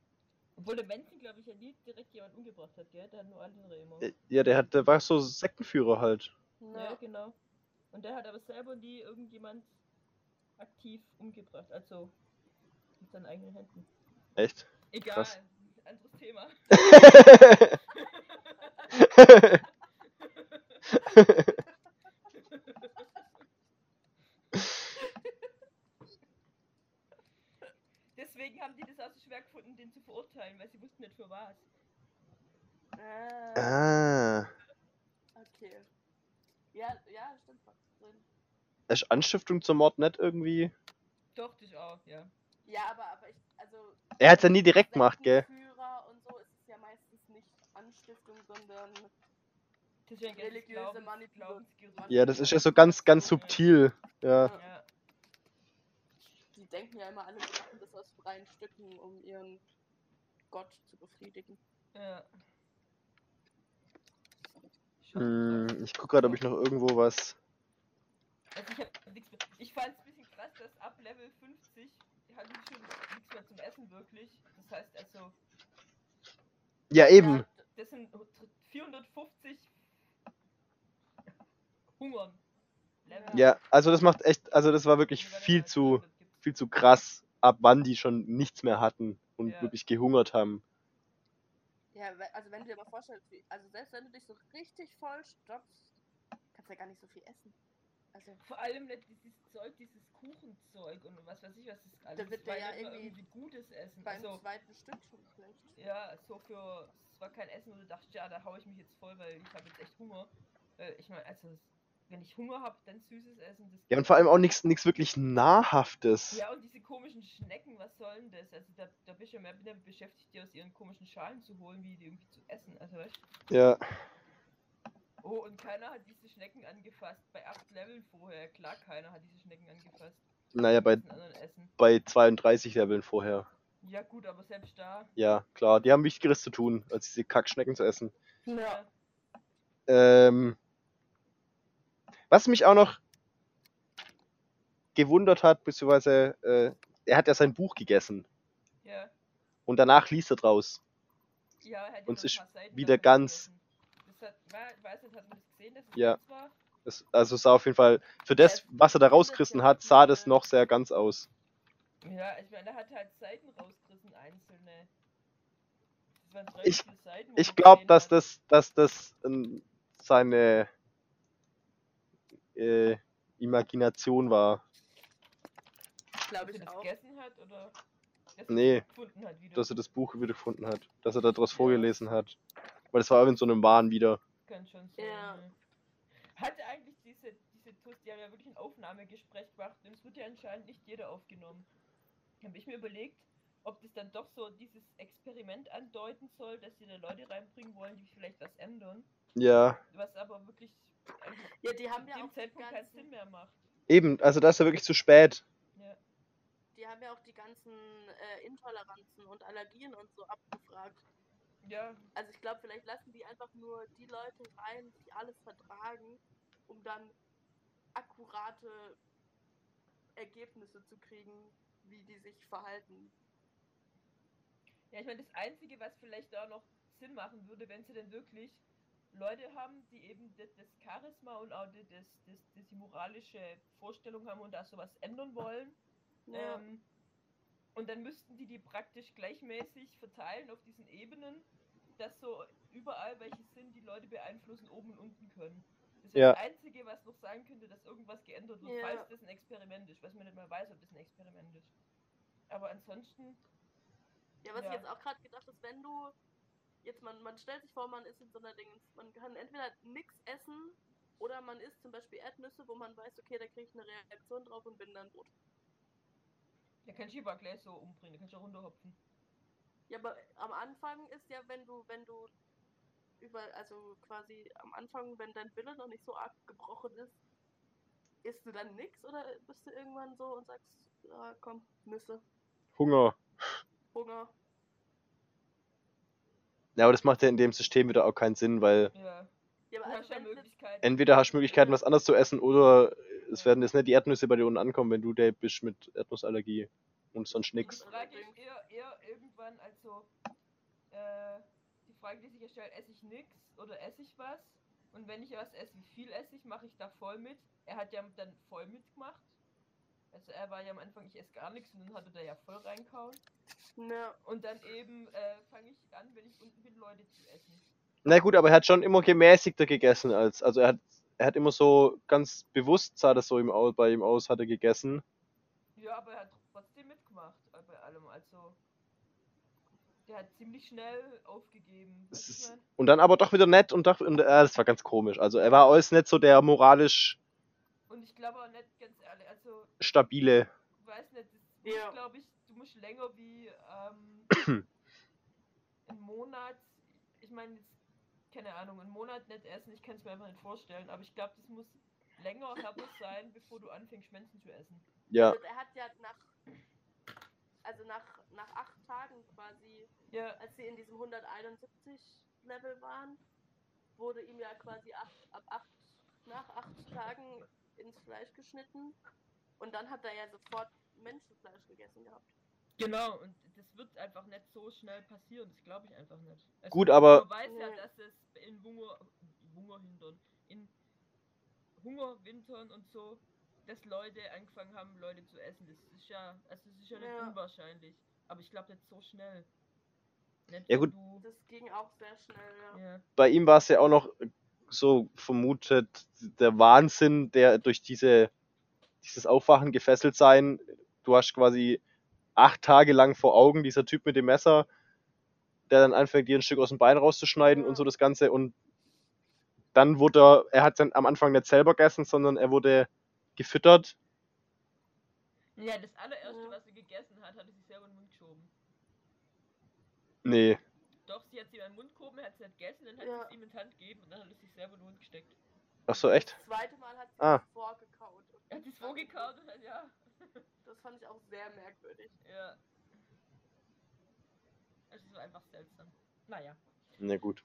Obwohl der Manson, glaube ich, ja nie direkt jemand umgebracht hat, gell? Der hat nur andere immer. Äh, Ja, der hat, der war so Sektenführer halt. Ja, Ne, genau. Und der hat aber selber nie irgendjemand aktiv umgebracht. Also mit seinen eigenen Händen. Echt? Egal. Krass. Anderes Thema. Deswegen haben die das auch so schwer gefunden, den zu verurteilen, weil sie wussten nicht für was. äh, ah. okay. Ja, ja, stimmt drin. Ist Anstiftung zum Mord nicht irgendwie? Doch, das auch, ja. Ja, aber, aber ich, also. Er hat's ja nie direkt gemacht, gell? Sektenführer und so ist es ja meistens nicht Anstiftung, sondern. Das ist ja ein ganzes Religiöse Manipulation. Ja, das ist ja so ganz, ganz subtil. Ja. Ja. Die denken ja immer alle, sie machen das aus freien Stücken, um ihren Gott zu befriedigen. Ja. Hm, ich guck gerade, ob ich noch irgendwo was. Also ich hab nichts mehr. Ich fand es ein bisschen krass, dass ab Level 50 hatten die schon nichts mehr zum Essen wirklich. Das heißt also, Ja, eben. Ja, das sind 450 Hungern. Ja, also das macht echt, also das war wirklich viel zu, viel zu krass, ab wann die schon nichts mehr hatten und Ja. wirklich gehungert haben. ja, also wenn du dir mal vorstellst, also selbst wenn du dich so richtig voll stopfst, kannst du ja gar nicht so viel essen. Also, Vor allem nicht dieses Zeug, dieses Kuchenzeug und was weiß ich, was das alles wird war der ja nicht mal irgendwie gutes Essen. beim Also, zweiten Stück schon schlecht. ja, so für, es war kein Essen, wo du dachtest, ja, da hau ich mich jetzt voll, weil ich habe jetzt echt Hunger. Äh, ich meine, also, wenn ich Hunger habe, dann süßes Essen. Das Ja, und vor allem auch nichts nichts wirklich Nahrhaftes. Ja, und diese komischen Schnecken, was soll denn das? Also da, da bist du ja mehr damit beschäftigt, die aus ihren komischen Schalen zu holen, wie die irgendwie zu essen. Also weißt du? Ja, Oh, und keiner hat diese Schnecken angefasst. Bei acht Leveln vorher. Klar, keiner hat diese Schnecken angefasst. naja, bei, bei 32 Leveln vorher. Ja gut, aber selbst da. Ja, klar, die haben Wichtigeres zu tun, als diese Kackschnecken zu essen. Ja. Ähm, was mich auch noch gewundert hat, beziehungsweise äh, er hat ja sein Buch gegessen Ja. und danach liest er draus. Ja, er hat Und es ist wieder ganz- gegessen. Das hat, war, weiß nicht, hat man das gesehen, dass es Ja. ganz war? Das, also sah auf jeden Fall, für das, was er da rausgerissen hat, sah das noch sehr ganz aus. Ja, ich meine, er hat halt Seiten rausgerissen, einzelne. Ich- Seiten, Ich glaube, dass das, dass das ähm, seine äh, Imagination war. Glaube dass er ich das auch. gegessen hat oder dass Nee, er das gefunden hat wieder. Dass er das Buch wiedergefunden hat, dass er daraus Ja. vorgelesen hat. Weil das war in so einem Wahn wieder. Kann schon sein. Ja. Hatte eigentlich diese, diese TUS, die haben ja wirklich ein Aufnahmegespräch gemacht und es wird ja anscheinend nicht jeder aufgenommen. Habe ich mir überlegt, ob das dann doch so dieses Experiment andeuten soll, dass sie da Leute reinbringen wollen, die vielleicht was ändern, Ja, was aber wirklich Ja, die haben ja auch die Zeitpunkt keinen Sinn mehr macht. eben, also da ist er wirklich zu spät. Ja. die haben ja auch die ganzen äh, Intoleranzen und Allergien und so abgefragt. Ja, Also ich glaube, vielleicht lassen die einfach nur die Leute rein, die alles vertragen, um dann akkurate Ergebnisse zu kriegen, wie die sich verhalten. Ja, ich meine, das Einzige, was vielleicht da noch Sinn machen würde, wenn sie denn wirklich Leute haben, die eben das, das Charisma und auch die, das, das, das die moralische Vorstellung haben und da sowas ändern wollen. Ja. Ähm, und dann müssten die die praktisch gleichmäßig verteilen auf diesen Ebenen, dass so überall welche sind, die Leute beeinflussen, oben und unten können. Das wäre Ja. das Einzige, was noch sagen könnte, dass irgendwas geändert wird, Ja. falls das ein Experiment ist, was man nicht mal weiß, ob das ein Experiment ist. Aber ansonsten, Ja, was Ja. ich jetzt auch gerade gedacht ist, wenn du jetzt man, man stellt sich vor, man ist in so einer Dingens, man kann entweder nichts essen oder man isst zum Beispiel Erdnüsse, wo man weiß, okay, da kriege ich eine Reaktion drauf und bin dann tot. der kann Shiba gleich so umbringen, der kann schon runterhopfen. Ja, aber am Anfang ist ja, wenn du, wenn du über, also quasi am Anfang, wenn dein Wille noch nicht so arg gebrochen ist, isst du dann nix oder bist du irgendwann so und sagst, ja, komm, Nüsse, Hunger. Hunger. Ja, aber das macht ja in dem System wieder auch keinen Sinn, weil Ja, Ja, du aber hast also ja Möglichkeiten. entweder hast du Möglichkeiten, was anderes zu essen, oder es werden jetzt nicht die Erdnüsse bei dir unten ankommen, wenn du der bist mit Erdnussallergie und sonst nix. Die Frage ist eher, eher irgendwann, also äh, die Frage, die sich ja stellt, esse ich nix oder esse ich was? Und wenn ich was esse, wie viel esse ich, mache ich da voll mit. Er hat ja dann voll mitgemacht. Also er war ja am Anfang, ich esse gar nichts und dann hatte er ja voll reinkauen. Ne, Und dann eben äh, fange ich an, wenn ich unten bin, Leute zu essen. Na gut, aber er hat schon immer gemäßigter gegessen als, also er hat, er hat immer so ganz bewusst sah das so im, Au- bei ihm aus, hat er gegessen. Ja, aber er hat trotzdem mitgemacht bei allem. Also der hat ziemlich schnell aufgegeben. Ich ist-? Und dann aber doch wieder nett und doch, und, äh, das war ganz komisch. Also er war alles nicht so der moralisch Und ich glaube auch nicht, ganz ehrlich, also stabile. weiß nicht, das Ja. glaube ich, musst länger wie ähm, einen Monat, ich meine, jetzt, keine Ahnung, einen Monat nicht essen, ich kann es mir einfach nicht vorstellen, aber ich glaube, das muss länger härter sein, bevor du anfängst, Menschen zu essen. Ja, also er hat ja nach, also nach, nach acht Tagen quasi Ja, als sie in diesem 171 Level waren, wurde ihm ja quasi ab, ab acht, nach acht Tagen ins Fleisch geschnitten. Und dann hat er ja sofort Menschenfleisch gegessen gehabt. Genau, und das wird einfach nicht so schnell passieren, das glaube ich einfach nicht. Also, Gut, aber- Man weiß ja, dass es in Hunger, Hungerhindern, in Hungerwintern und so, dass Leute angefangen haben, Leute zu essen. Das ist ja, also das ist ja nicht Ja. unwahrscheinlich. Aber ich glaube nicht so schnell. Nicht, Ja, wenn gut. Du, Das ging auch sehr schnell, ja. ja. bei ihm war es ja auch noch so vermutet, der Wahnsinn, der durch diese, dieses Aufwachen gefesselt sein. Du hast quasi acht Tage lang vor Augen dieser Typ mit dem Messer, der dann anfängt, dir ein Stück aus dem Bein rauszuschneiden und so das Ganze. Und dann wurde er, er hat dann am Anfang nicht selber gegessen, sondern er wurde gefüttert. Ja, das allererste, was sie gegessen hat, hat sie sich selber in den Mund geschoben. Nee. Doch, sie hat sie in den Mund gehoben, er hat sie nicht gegessen, dann hat Ja. sie es ihm in die Hand gegeben und dann hat er sich selber in den Mund gesteckt. Ach so, echt? Das zweite Mal hat sie Ah. vorgekaut. Er hat es vorgekaut und dann, ja. Das fand ich auch sehr merkwürdig. Ja. Also es war einfach seltsam. Naja. Na gut.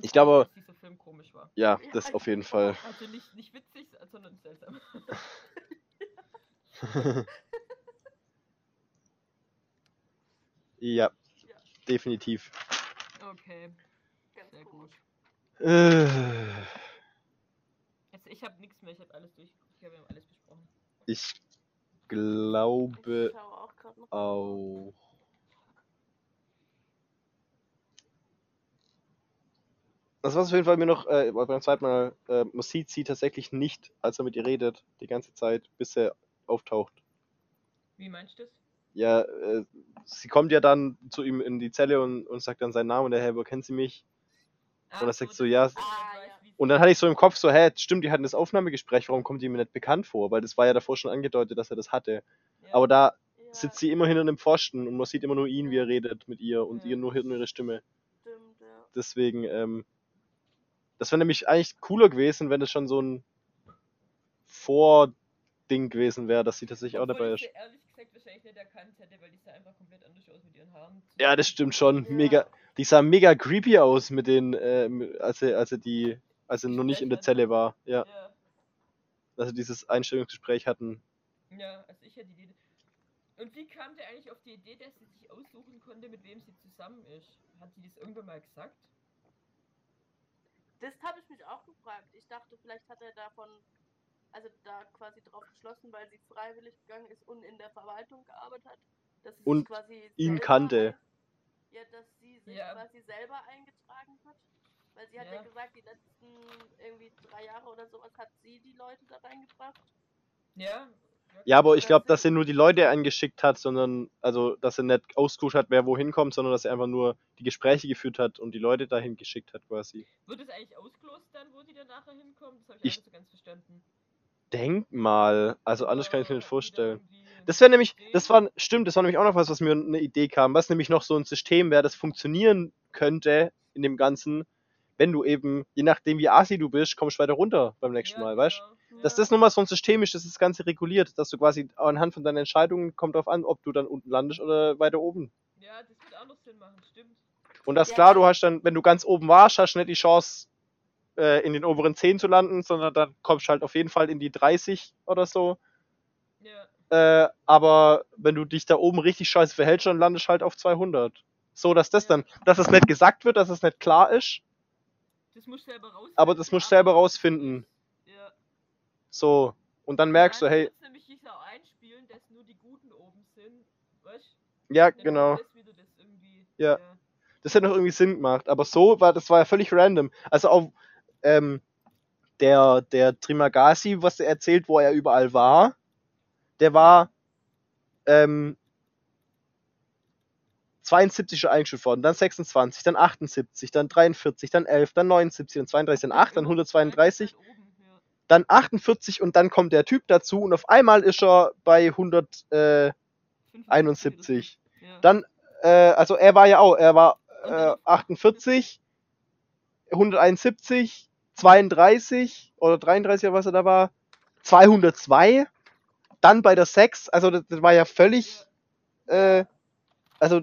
Ich glaube- dass dieser Film komisch war. Ja, Ja, das ich auf jeden. Fall. Also nicht, nicht witzig, sondern seltsam. ja, Ja, definitiv. Okay, ganz sehr gut. gut. Äh, Jetzt, ich habe nichts mehr, ich habe alles durchgeguckt, ich habe alles besprochen. ich glaube Ich auch auch. Das was auf jeden Fall mir noch äh, beim zweiten Mal, äh, man sieht sie tatsächlich nicht, als er mit ihr redet, die ganze Zeit, bis er auftaucht. Wie meinst du das? Ja, äh, sie kommt ja dann zu ihm in die Zelle und, und sagt dann seinen Namen und der Herr, wo kennt sie mich? Ah, Und er sagt so, ja. Ah, ja. sie- Und dann hatte ich so im Kopf so, hä, stimmt, die hatten das Aufnahmegespräch, warum kommt die mir nicht bekannt vor? Weil das war ja davor schon angedeutet, dass er das hatte. Ja. Aber da Ja, sitzt sie immer hinter einem Pfosten und man sieht immer nur ihn, wie er redet mit ihr und Ja. ihr nur hört nur ihre Stimme. stimmt, ja. Deswegen, ähm, das wäre nämlich eigentlich cooler gewesen, wenn das schon so ein Vording gewesen wäre, dass sie tatsächlich auch dabei ich ist. sie ehrlich gesagt wahrscheinlich nicht erkannt hätte, weil die sah einfach komplett anders aus mit ihren Haaren. Ja, das stimmt schon. Ja. Mega, die sah mega creepy aus mit den, äh, als er, als er die, als er noch nicht in der Zelle war. Ja, Ja, dass sie dieses Einstellungsgespräch hatten. ja, also ich hätte die Idee. Und wie kam der eigentlich auf die Idee, dass sie sich aussuchen konnte, mit wem sie zusammen ist? Hat sie das irgendwann mal gesagt? Das habe ich mich auch gefragt. Ich dachte, vielleicht hat er davon, also da quasi drauf geschlossen, weil sie freiwillig gegangen ist und in der Verwaltung gearbeitet hat, dass sie sich Und quasi ihn kannte. ein- Ja, dass sie sich Ja. quasi selber eingetragen hat. Weil sie hat ja. Ja. gesagt, die letzten irgendwie drei Jahre oder sowas hat sie die Leute da reingebracht. Ja. Ja, aber ich Das glaube, sind- dass er nur die Leute eingeschickt hat, sondern, also, dass er nicht ausgesucht hat, wer wohin kommt, sondern dass er einfach nur die Gespräche geführt hat und die Leute dahin geschickt hat, quasi. Wird es eigentlich ausgelost dann, wo die dann nachher hinkommen? Das habe ich, Ich- auch nicht so ganz verstanden. Denk mal, also anders kann ich mir nicht vorstellen. Das wäre nämlich, das war, stimmt, das war nämlich auch noch was, was mir eine Idee kam, was nämlich noch so ein System wäre, das funktionieren könnte in dem Ganzen, wenn du eben, je nachdem wie assi du bist, kommst du weiter runter beim nächsten Ja, Mal, weißt genau. Dass Ja. das nochmal so ein System ist, das das Ganze reguliert, dass du quasi anhand von deinen Entscheidungen kommt drauf an, ob du dann unten landest oder weiter oben. Ja, das wird auch noch Sinn machen, stimmt. Und das Ja. klar, du hast dann, wenn du ganz oben warst, hast du nicht die Chance, äh, in den oberen 10 zu landen, sondern dann kommst du halt auf jeden Fall in die 30 oder so. Ja, Äh, aber wenn du dich da oben richtig scheiße verhältst, dann landest du halt auf 200. So, dass das Ja. dann, dass es nicht gesagt wird, dass es nicht klar ist, das musst du selber rausfinden. aber das musst du selber rausfinden. Ja. So. Und dann merkst du, Dann hey, wird's nämlich sich auch einspielen, dass nur die Guten oben sind, weißt ja, Dann genau. Das das irgendwie, Ja. Das hätte noch irgendwie Sinn gemacht. Aber so war, das war ja völlig random. Also auch, ähm, der, der Trimagasi, was er erzählt, wo er überall war, der war, ähm, 72 schon eingestuft worden, dann 26, dann 78, dann 43, dann 11, dann 79, dann 32, dann 8, dann Immer 132, die ganze Zeit oben, ja. dann 48 und dann kommt der Typ dazu und auf einmal ist er bei 171. 75 oder so. Ja. Dann, äh, also er war ja auch, er war äh, 48, 171, 32 oder 33 oder was er da war, 202, dann bei der 6, also das, das war ja völlig, äh, also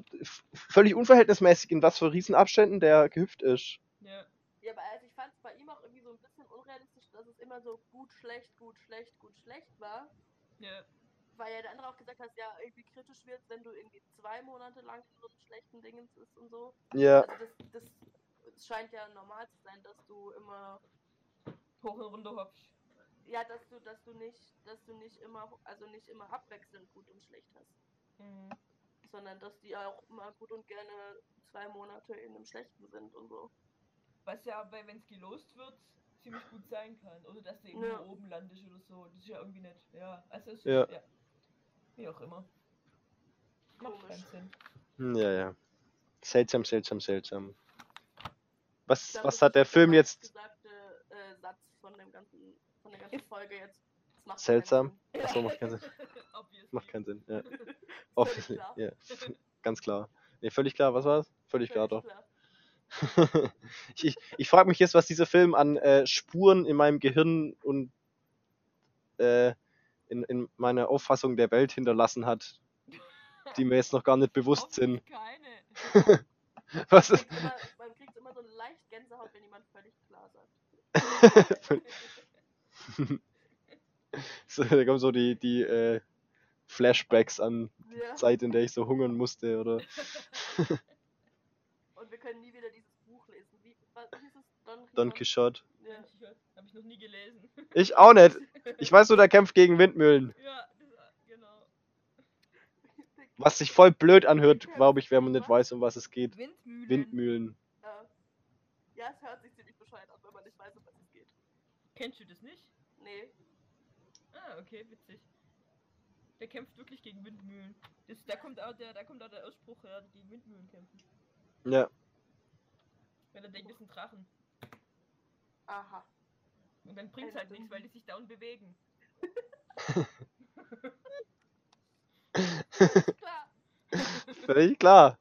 völlig unverhältnismäßig, in was für Riesenabständen der gehüpft ist. ja. Ja, aber also ich fand es bei ihm auch irgendwie so ein bisschen unrealistisch, dass es immer so gut, schlecht, gut, schlecht, gut, schlecht war. Ja. Weil ja der andere auch gesagt hat, ja, irgendwie kritisch wird, wenn du irgendwie zwei Monate lang in so einem schlechten Dingens ist und so. Ja, Also das, das scheint ja normal zu sein, dass du immer, Hoch und runter hopst. ja, dass du, dass du nicht, dass du nicht immer, also nicht immer abwechselnd gut und schlecht hast. Mhm. Sondern dass die auch immer gut und gerne zwei Monate in einem schlechten sind und so. Was ja, wenn es gelost wird, ziemlich gut sein kann. Oder dass du eben Ja. oben landest oder so. Das ist ja irgendwie nicht. Ja, also es Ja. ja. Wie auch immer. Macht keinen Sinn. Hm, ja, ja. Seltsam, seltsam, seltsam. Was, Das was ist hat der der Film jetzt gesagte äh, Satz von dem ganzen, von der ganzen Folge jetzt. Das macht keinen seltsam? Sinn. Achso, macht keinen Sinn. Macht keinen Sinn. Ja. Völlig klar. Ja. Ganz klar. Nee, völlig klar. Was war's? Völlig klar, doch. klar. ich ich, ich frage mich jetzt, was dieser Film an äh, Spuren in meinem Gehirn und äh, in, in meiner Auffassung der Welt hinterlassen hat, die mir jetzt noch gar nicht bewusst sind. Keine. Was Man ist, kriegt immer, man kriegt immer so leicht Gänsehaut, wenn jemand völlig klar sagt. so, da kommen so die, die, äh, Flashbacks an Ja. Zeit, in der ich so hungern musste oder. Und wir können nie wieder dieses Buch lesen. Wie, was hieß es? Don, Don Quixote. Ja. Habe ich noch nie gelesen. Ich auch nicht. Ich weiß nur, der kämpft gegen Windmühlen. Ja, genau. Was sich voll blöd anhört, glaube ich, wenn man nicht weiß, um was es geht. Windmühlen. Windmühlen. Ja. ja, es hört sich ziemlich bescheuert an, wenn man nicht weiß, um was es geht. Kennst du das nicht? Nee. Ah, okay, witzig. Der kämpft wirklich gegen Windmühlen. Das, da kommt auch der, da kommt auch der Ausspruch her, die gegen Windmühlen kämpfen. Ja. Weil er denkt, das sind Drachen. Aha. Und dann bringt's halt nichts, weil die sich down bewegen. Klar. Völlig klar.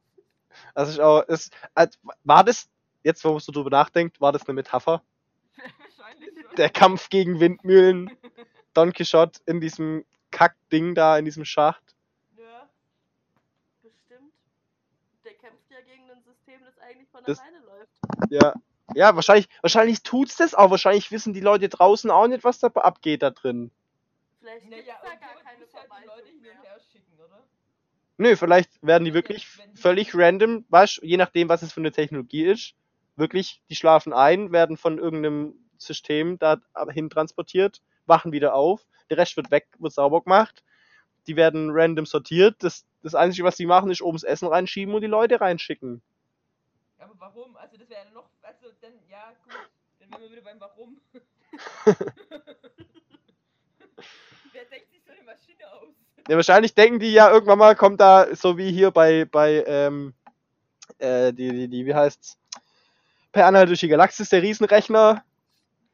Also ich auch, es, als, war das, jetzt wo man so drüber nachdenkt, war das eine Metapher? Wahrscheinlich schon. Der Kampf gegen Windmühlen, Don Quixote in diesem Kackding da, in diesem Schacht. Ja. Bestimmt. Der kämpft ja gegen ein System, das eigentlich von Das- alleine läuft. Ja. Ja, wahrscheinlich, wahrscheinlich tut's das auch. Wahrscheinlich wissen die Leute draußen auch nicht, was da abgeht da drin. Vielleicht Naja, da und gar keine musst halt die Leute Verwaltung hin mehr. her schicken, oder? Nö, vielleicht werden die wirklich die- völlig random, weißt, je nachdem, was es für eine Technologie ist, wirklich, die schlafen ein, werden von irgendeinem System dahin transportiert, wachen wieder auf, der Rest wird weg, wird sauber gemacht, die werden random sortiert, das, das Einzige, was die machen, ist oben das Essen reinschieben und die Leute reinschicken. Aber warum? Also das wäre noch, also dann, ja gut, dann wären wir wieder beim Warum. Wer denkt sich so eine Maschine aus? Ja, wahrscheinlich denken die ja irgendwann mal, kommt da, so wie hier bei, bei, ähm, äh, die, die, die, wie heißt's? Per Anhalt durch die Galaxis, der Riesenrechner,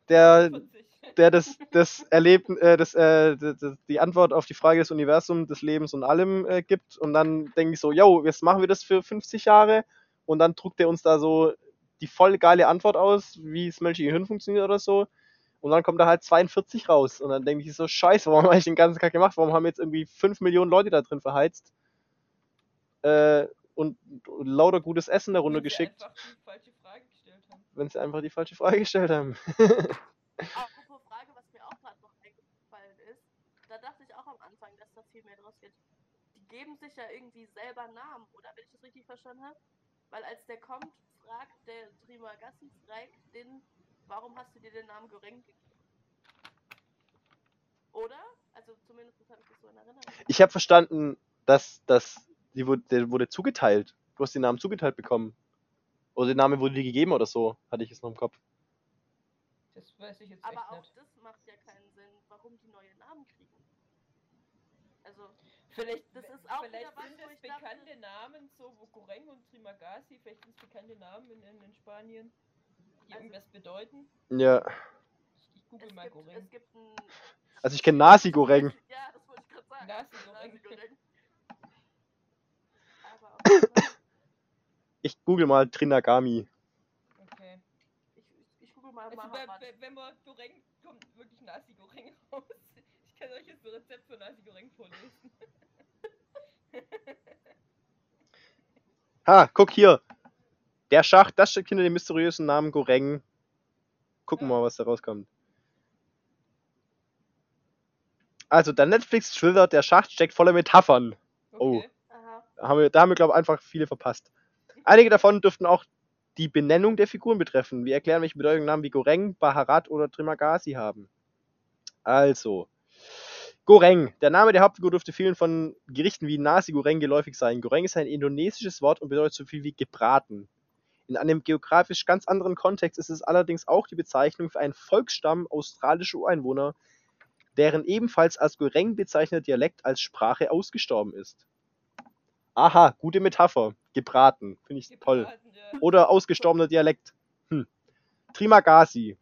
der, 40. der das, das Erleben, äh, das, äh, das, die Antwort auf die Frage des Universums, des Lebens und allem äh, gibt. Und dann denke ich so, yo, jetzt machen wir das für 50 Jahre. Und dann druckt er uns da so die voll geile Antwort aus, wie das menschliche Gehirn funktioniert oder so. Und dann kommt da halt 42 raus. Und dann denke ich so, scheiße, warum habe ich den ganzen Kack gemacht? Warum haben jetzt irgendwie 5 Millionen Leute da drin verheizt? Äh, und lauter gutes Essen da Wenn sie runtergeschickt, einfach die falsche Frage gestellt haben. wenn sie einfach die falsche Frage gestellt haben. Apropos Frage, was mir auch gerade noch eingefallen ist, da dachte ich auch am Anfang, dass da viel mehr draus geht. Die geben sich ja irgendwie selber Namen, oder? Wenn ich das richtig verstanden habe? Weil als der kommt, fragt der Trimagassi, fragt den, warum hast du dir den Namen Goreng gegeben? Oder? Also zumindest habe ich das so in Erinnerung. Ich habe verstanden, dass das die wurde, der wurde zugeteilt. Du hast den Namen zugeteilt bekommen. Oder der Name wurde dir gegeben oder so, hatte ich es noch im Kopf. Das weiß ich jetzt Aber echt auch nicht. das macht ja keinen Sinn, warum die neue Namen kriegen. Also, Vielleicht, Das ist auch vielleicht wieder was, sind es ich dachte- bekannte Namen, so wo Goreng und Trimagasi, vielleicht sind es bekannte Namen in, in, in Spanien, die Also- irgendwas bedeuten. Ja. Ich, ich google es mal gibt, Goreng. es gibt ein. Also ich kenne Nasi-Goreng. Ja, das wollte ich gerade sagen. Nasi-Goreng. Nasi-Goreng. Aber auch nicht, Ich google mal Trinagami. Okay. ich, ich, gucke mal Also bei, wenn man Goreng kommt wirklich Nasi Goreng raus. Ich kann euch jetzt ein Rezept für Nasi Goreng vorlesen. Ha, guck hier. Der Schacht, das steckt hinter dem mysteriösen Namen Goreng. Gucken wir mal, was da rauskommt. Also, der Netflix-Thriller Der Schacht steckt voller Metaphern. Oh. Okay. Aha. Da haben wir, da haben wir, glaube ich, einfach viele verpasst. Einige davon dürften auch die Benennung der Figuren betreffen. Wir erklären, welche Bedeutung Namen wie Goreng, Baharat oder Trimagasi haben. Also, Goreng. Der Name der Hauptfigur dürfte vielen von Gerichten wie Nasi Goreng geläufig sein. Goreng ist ein indonesisches Wort und bedeutet so viel wie gebraten. In einem geografisch ganz anderen Kontext ist es allerdings auch die Bezeichnung für einen Volksstamm australischer Ureinwohner, deren ebenfalls als Goreng bezeichneter Dialekt als Sprache ausgestorben ist. Aha, gute Metapher. Gebraten. Finde ich toll. Oder ausgestorbener Dialekt. Hm. Trimagasi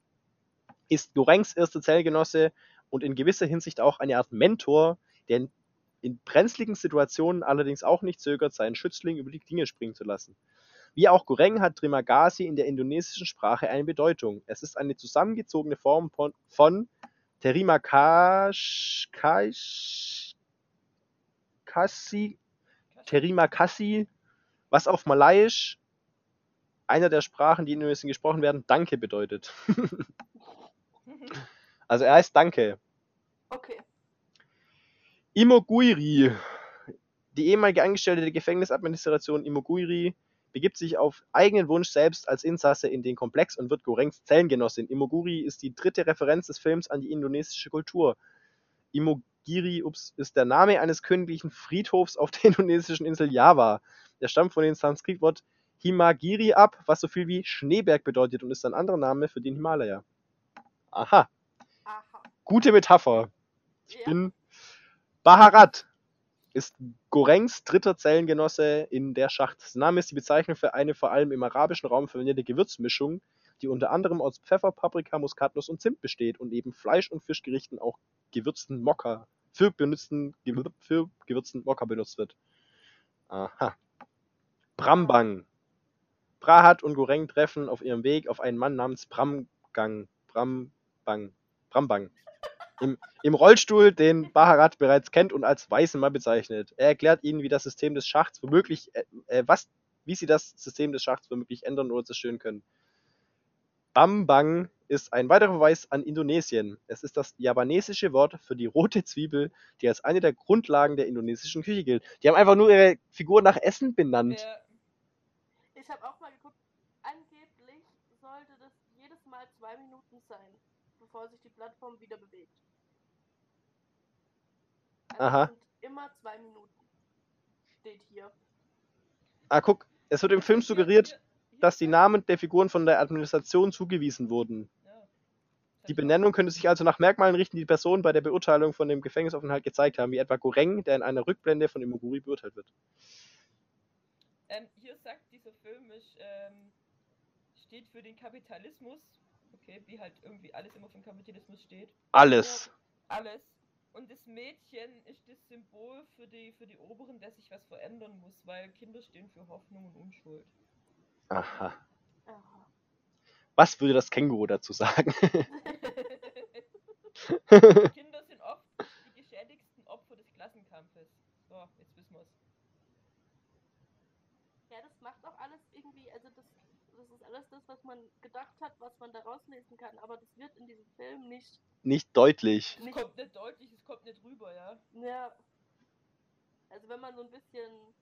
ist Gorengs erster Zellgenosse und in gewisser Hinsicht auch eine Art Mentor, der in, brenzligen Situationen allerdings auch nicht zögert, seinen Schützling über die Klinge springen zu lassen. Wie auch Goreng hat Trimagasi in der indonesischen Sprache eine Bedeutung. Es ist eine zusammengezogene Form von, von Terimakasi, Kasi, Terimakasi, was auf Malayisch, einer der Sprachen, die in Indonesien gesprochen werden, Danke bedeutet. Also er heißt Danke. Okay. Imoguiri. Die ehemalige Angestellte der Gefängnisadministration Imoguiri begibt sich auf eigenen Wunsch selbst als Insasse in den Komplex und wird Gorengs Zellengenossin. Imoguri ist die dritte Referenz des Films an die indonesische Kultur. Imogiri ups, ist der Name eines königlichen Friedhofs auf der indonesischen Insel Java. Der stammt von dem Sanskritwort Himagiri ab, was so viel wie Schneeberg bedeutet und ist ein anderer Name für den Himalaya. Aha, Aha. gute Metapher. Ich Ja. bin Baharat ist Gorengs dritter Zellengenosse in der Schacht. Das Name ist die Bezeichnung für eine vor allem im arabischen Raum verwendete Gewürzmischung, die unter anderem aus Pfeffer, Paprika, Muskatnuss und Zimt besteht und eben Fleisch- und Fischgerichten auch gewürzten Mokka für, benutzten, für gewürzten Mokka benutzt wird. Aha. Brambang. Prahat und Goreng treffen auf ihrem Weg auf einen Mann namens Bramgang. Brambang. Brambang. Im, Im Rollstuhl, den Baharat bereits kennt und als weißen Mann bezeichnet. Er erklärt ihnen, wie das System des Schachts womöglich, äh, äh, was, wie sie das System des Schachts womöglich ändern oder zerstören können. Bambang ist ein weiterer Verweis an Indonesien. Es ist das javanesische Wort für die rote Zwiebel, die als eine der Grundlagen der indonesischen Küche gilt. Die haben einfach nur ihre Figur nach Essen benannt. Ja, Ich habe auch mal geguckt, angeblich sollte das jedes Mal zwei Minuten sein, bevor sich die Plattform wieder bewegt. Aha. immer zwei Minuten. Steht hier. Ah, guck, es wird im Film suggeriert, dass die Namen der Figuren von der Administration zugewiesen wurden. Ja. Die ich. Benennung könnte sich also nach Merkmalen richten, die die Personen bei der Beurteilung von dem Gefängnisaufenthalt gezeigt haben, wie etwa Goreng, der in einer Rückblende von Imoguri beurteilt wird. Ähm, hier sagt dieser Film, ist, ähm, steht für den Kapitalismus. Okay, wie halt irgendwie alles immer für den Kapitalismus steht. Alles. Alles. Und das Mädchen ist das Symbol für die, für die Oberen, dass sich was verändern muss, weil Kinder stehen für Hoffnung und Unschuld. Aha. Aha. Was würde das Känguru dazu sagen? Kinder sind oft die geschädigsten Opfer des Klassenkampfes. So, jetzt wissen wir's. Ja, das macht auch alles irgendwie, also das, das ist alles das, was man gedacht hat, was man da rauslesen kann, aber das wird in diesem Film nicht, Nicht deutlich. Es Nicht- kommt nicht deutlich, es kommt nicht rüber, ja. ja, also wenn man so ein bisschen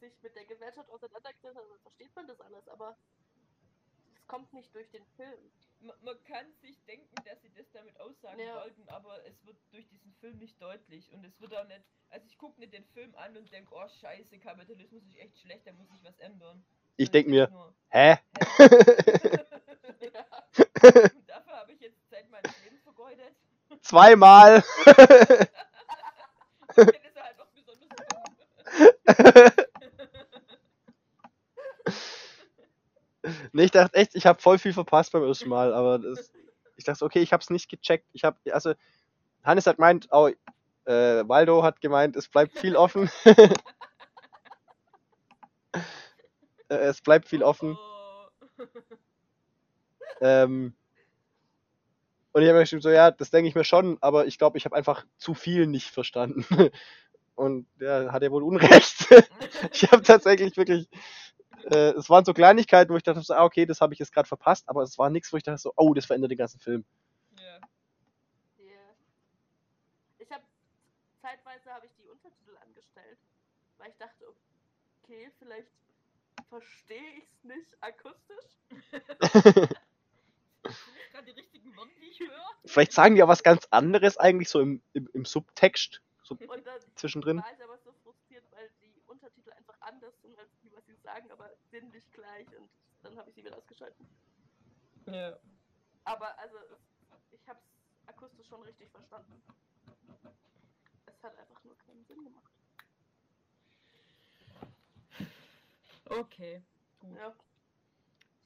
sich mit der Gesellschaft auseinandergesetzt hat, dann versteht man das alles, aber es kommt nicht durch den Film. Man, man kann sich denken, dass sie das damit aussagen Ja. wollten, aber es wird durch diesen Film nicht deutlich und es wird auch nicht, also ich gucke nicht den Film an und denke, oh scheiße, Kapitalismus ist echt schlecht, da muss ich was ändern. Ich Sondern denk mir, hä? Und dafür habe ich jetzt Zeit meines Lebens vergeudet. Zweimal. Halt nee, ich dachte echt, ich habe voll viel verpasst beim ersten Mal, aber das, ich dachte, okay, ich habe es nicht gecheckt. Ich habe, also, Hannes hat gemeint, oh, äh, Waldo hat gemeint, es bleibt viel offen. Äh, es bleibt viel offen. Oh. Ähm, und ich habe mir geschrieben, so, ja, das denke ich mir schon, aber ich glaube, ich habe einfach zu viel nicht verstanden. Und der hat ja wohl Unrecht. ich habe tatsächlich wirklich, äh, es waren so Kleinigkeiten, wo ich dachte, so, ah, okay, das habe ich jetzt gerade verpasst, aber es war nichts, wo ich dachte, so, oh, das verändert den ganzen Film. Ja. Yeah. Ich habe zeitweise habe ich die Untertitel angestellt, weil ich dachte, okay, vielleicht verstehe ich es nicht akustisch. Die richtigen Worte, die ich höre? Vielleicht sagen die auch was ganz anderes eigentlich so im, im, im Subtext, so Und dann zwischendrin. war ich aber so frustriert, weil die Untertitel einfach anders sind als die, was sie sagen, aber sinnlich gleich und dann habe ich sie wieder ausgeschalten. Ja. Aber also, ich habe es akustisch schon richtig verstanden. Es hat einfach nur keinen Sinn gemacht. Okay, gut. Ja.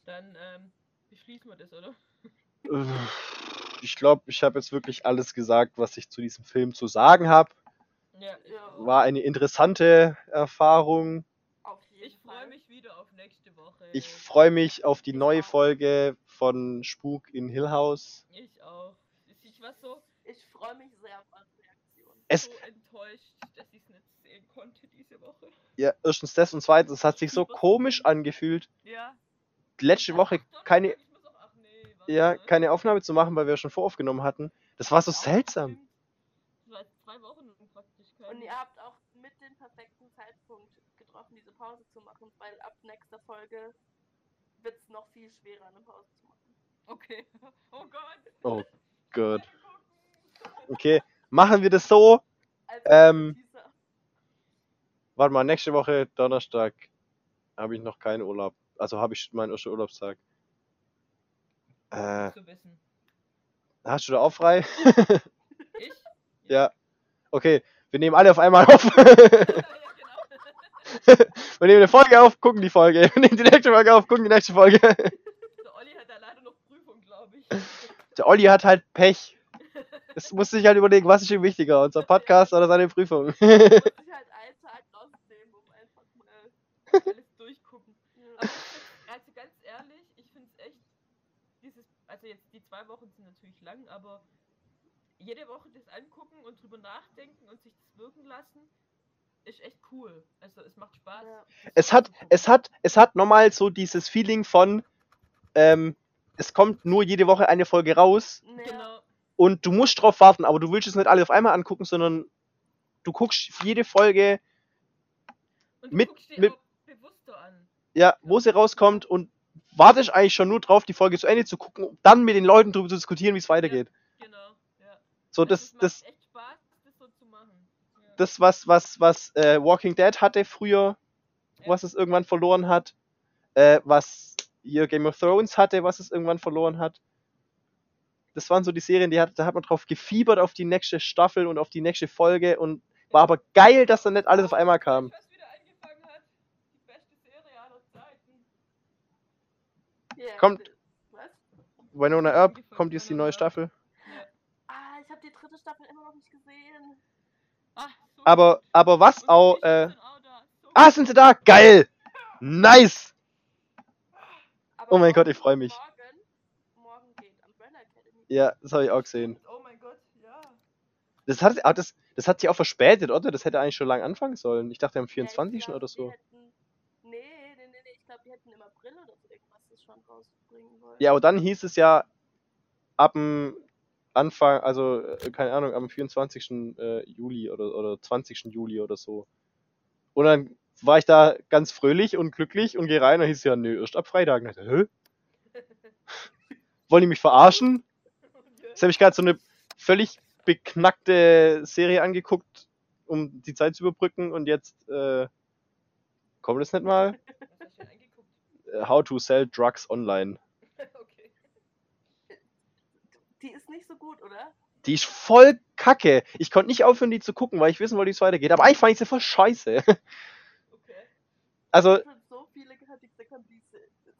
Dann ähm, beschließen wir das, oder? Äh, Ich glaube, ich habe jetzt wirklich alles gesagt, was ich zu diesem Film zu sagen habe. Ja. Ja. War eine interessante Erfahrung. Auf jeden Ich freue mich wieder auf nächste Woche. Ich freue mich auf die Ich neue auch. Folge von Spuk in Hill House. Ich auch. Ich war so, Ich freue mich sehr auf eure Reaktion. Es- so enttäuscht, dass ich es nicht sehen konnte diese Woche. Ja, erstens das und zweitens, es hat sich so komisch angefühlt, Ja. letzte Woche keine, ja, keine Aufnahme zu machen, weil wir schon voraufgenommen hatten. Das war so seltsam. war zwei Wochen praktisch Und ihr habt auch mit den perfekten Zeitpunkt getroffen, diese Pause zu machen, weil ab nächster Folge wird es noch viel schwerer, eine Pause zu machen. Okay. Oh Gott. Oh Gott. Okay, machen wir das so. Also, Ähm. Warte mal, nächste Woche Donnerstag habe ich noch keinen Urlaub. Also habe ich meinen ersten Urlaubstag. Äh, hast du da auch frei? Ich? ja. Okay, wir nehmen alle auf einmal auf. ja, genau. wir nehmen eine Folge auf, gucken die Folge. Wir nehmen die nächste Folge auf, gucken die nächste Folge. Der Olli hat da leider noch Prüfung, glaube ich. Der Olli hat halt Pech. Es muss sich halt überlegen, was ist ihm wichtiger, unser Podcast oder seine Prüfung. muss ich halt einen Tag rausnehmen, um einfach mal. Alles durchgucken. Aber also ganz ehrlich, ich finde es echt, dieses, also jetzt die zwei Wochen sind natürlich lang, aber jede Woche das angucken und drüber nachdenken und sich das wirken lassen, ist echt cool. Also es macht Spaß. Ja. es hat, es hat, es hat nochmal so dieses Feeling von, ähm, es kommt nur jede Woche eine Folge raus. Genau. und du musst drauf warten, aber du willst es nicht alle auf einmal angucken, sondern du guckst jede Folge, Und du Mit- guckst dir mit-. Ja, wo sie rauskommt und wartest eigentlich schon nur drauf, die Folge zu Ende zu gucken, um dann mit den Leuten darüber zu diskutieren, wie es weitergeht. Genau, ja. So, Also das, macht das, echt Spaß, das so zu machen. Ja. das, was, was, was äh, Walking Dead hatte früher, Ja. was es irgendwann verloren hat, äh, was hier Game of Thrones hatte, was es irgendwann verloren hat. Das waren so die Serien, die hat, da hat man drauf gefiebert auf die nächste Staffel und auf die nächste Folge und war aber geil, dass dann nicht alles auf einmal kam. Was wieder angefangen hat, die beste Serie aller Zeiten. Ja, Kommt. Was? Winona Earp kommt jetzt die neue Staffel. Ja. Ah, ich habe die dritte Staffel immer noch nicht gesehen. So Aber, aber was auch, äh, sind auch da. So ah, sind sie da? Geil! Nice! Aber Oh mein Gott, ich freu mich. Morgen, morgen geht Umbrella Academy. Ja, das habe ich auch gesehen. Oh mein Gott, ja. Das hat, ah, das, das hat sich auch verspätet, oder? Das hätte eigentlich schon lange anfangen sollen. Ich dachte am Ja, ich 24. glaub, oder so. Hätten, nee, nee, nee, nee, ich glaube, die hätten im April oder so schon rausbringen wollen. Ja, aber dann hieß es ja ab dem Anfang, also äh, keine Ahnung, am 24. äh, Juli oder, oder 20. Juli oder so. Und dann war ich da ganz fröhlich und glücklich und gehe rein und hieß ja, nö, erst ab Freitag. Und ich dachte, hä? Wollen die mich verarschen? Jetzt habe ich gerade so eine völlig beknackte Serie angeguckt, um die Zeit zu überbrücken und jetzt äh, kommt es nicht mal. Was hast du denn angeguckt? Äh, How to sell drugs online. okay. Die ist nicht so gut, oder? Die ist voll kacke. Ich konnte nicht aufhören, die zu gucken, weil ich wissen wollte, wie es weitergeht. Aber eigentlich fand ich sie voll scheiße. Okay. Also, Ich so viele gehört, die gesagt haben, die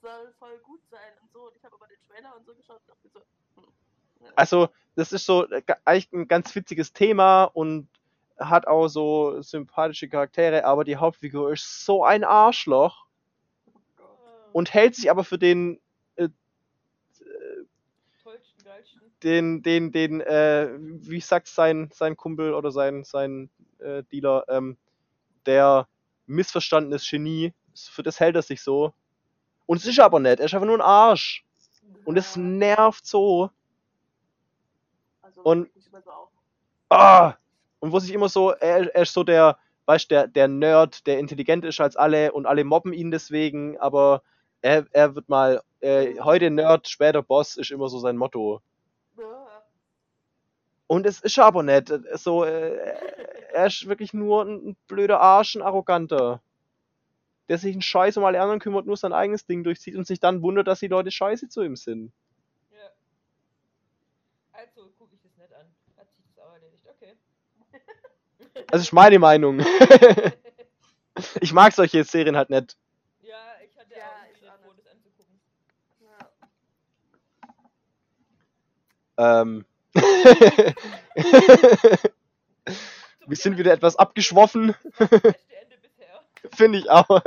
soll voll gut sein und so. Und ich habe aber den Trailer und so geschaut und dachte so, hm. Also, das ist so äh, eigentlich ein ganz witziges Thema und hat auch so sympathische Charaktere, aber die Hauptfigur ist so ein Arschloch und hält sich aber für den, äh, den, den, den, äh, wie sagt sein, sein Kumpel oder sein, sein äh, Dealer, ähm, der missverstandenes Genie, für das hält er sich so. Und es ist aber nicht, er ist einfach nur ein Arsch. Und es nervt so. also und-. Ah! Und wo sich immer so, er, er ist so der, weißt der, der Nerd, der intelligent ist als alle und alle mobben ihn deswegen, aber er, er wird mal, äh, heute Nerd, später Boss ist immer so sein Motto. Ja. Und es ist er aber nicht. So, äh, er ist wirklich nur ein, ein blöder Arsch, ein Arroganter. Der sich einen Scheiß um alle anderen kümmert, nur sein eigenes Ding durchzieht und sich dann wundert, dass die Leute scheiße zu ihm sind. Ja. Also gucke ich das nicht an. Hat sich das auch erledigt. Okay. Das ist meine Meinung. ich mag solche Serien halt nicht. ja, ich hatte Ja, auch ich nie auch vor, das anzugucken. Ja. Ähm. Wir sind wieder etwas abgeschwoffen, finde ich auch.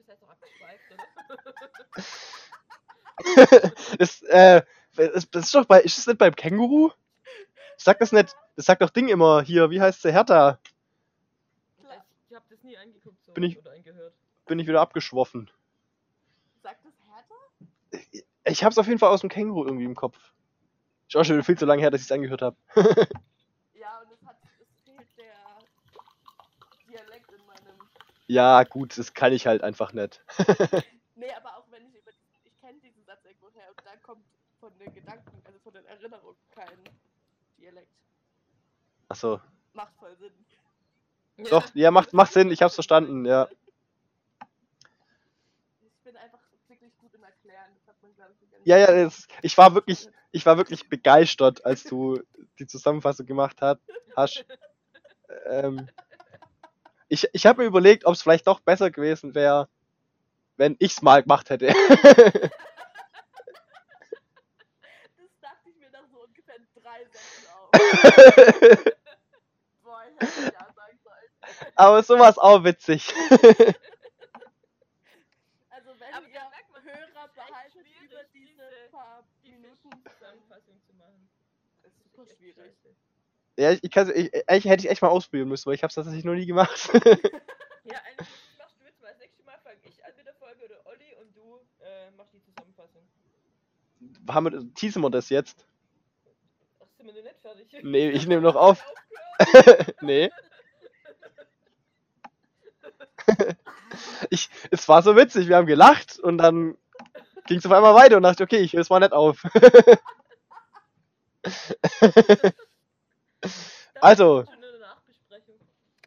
Das heißt doch abgeschweift, oder? das, äh, das, das ist doch bei, ist das nicht beim Känguru? Sagt das nicht, das sagt doch Ding immer hier, wie heißt der Hertha? Ich habe das nie angeguckt so, Bin ich- oder angehört. Bin ich wieder abgeschwoffen. Ich hab's auf jeden Fall aus dem Känguru irgendwie im Kopf. Ist auch schon wieder viel zu lange her, dass ich's angehört habe. Ja, und es hat es fehlt der Dialekt in meinem. ja, gut, das kann ich halt einfach nicht. Nee, aber auch wenn ich über diesen, ich kenne diesen Satz irgendwo her und da kommt von den Gedanken, also von den Erinnerungen kein Dialekt. Achso. Macht voll Sinn. Doch, ja, macht, macht Sinn, ich hab's verstanden, ja. Ich bin einfach wirklich gut im Erklären. Das hat man, glaube ich, Ja, ja, das, ich war wirklich, ich war wirklich begeistert, als du die Zusammenfassung gemacht hat, hast. Ähm, ich ich habe mir überlegt, ob es vielleicht doch besser gewesen wäre, wenn ich's mal gemacht hätte. Das dachte ich mir nach so ungefähr drei Sätzen auf. Boah, ich hätte ja sagen sollen. Aber sowas auch witzig. Also wenn Aber ihr da merkt man, Hörer es ist echt behalten schwierig, über diese diese- paar Die Minuten, Zusammenfassung zu machen. ist super schwierig. Ja, ich, ich, kann's- ich, eigentlich hätte ich echt mal ausprobieren müssen, weil ich hab's tatsächlich noch nie gemacht. Ja, eigentlich machst du jetzt mal das nächste Mal, fange ich an mit der Folge oder Olli und du äh, machst die Zusammenfassung. Haben wir, teasen wir das jetzt? Ach, sind wir noch nicht fertig? Nee, ich nehme noch auf. Nee. ich, es war so witzig, wir haben gelacht und dann ging es auf einmal weiter und dachte, okay, ich höre es mal nicht auf. Das Also. ist.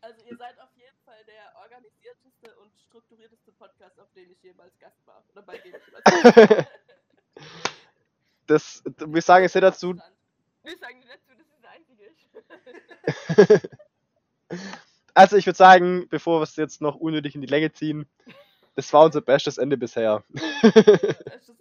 Also ihr seid auf jeden Fall der organisierteste und strukturierteste Podcast, auf dem ich jemals Gast war. Oder bei dem ich jemals war. das, wir sagen jetzt nicht dazu. Wir sagen dir dazu, dass es das einzige ist. also ich würde sagen, bevor wir es jetzt noch unnötig in die Länge ziehen, das war unser bestes Ende bisher. Das ist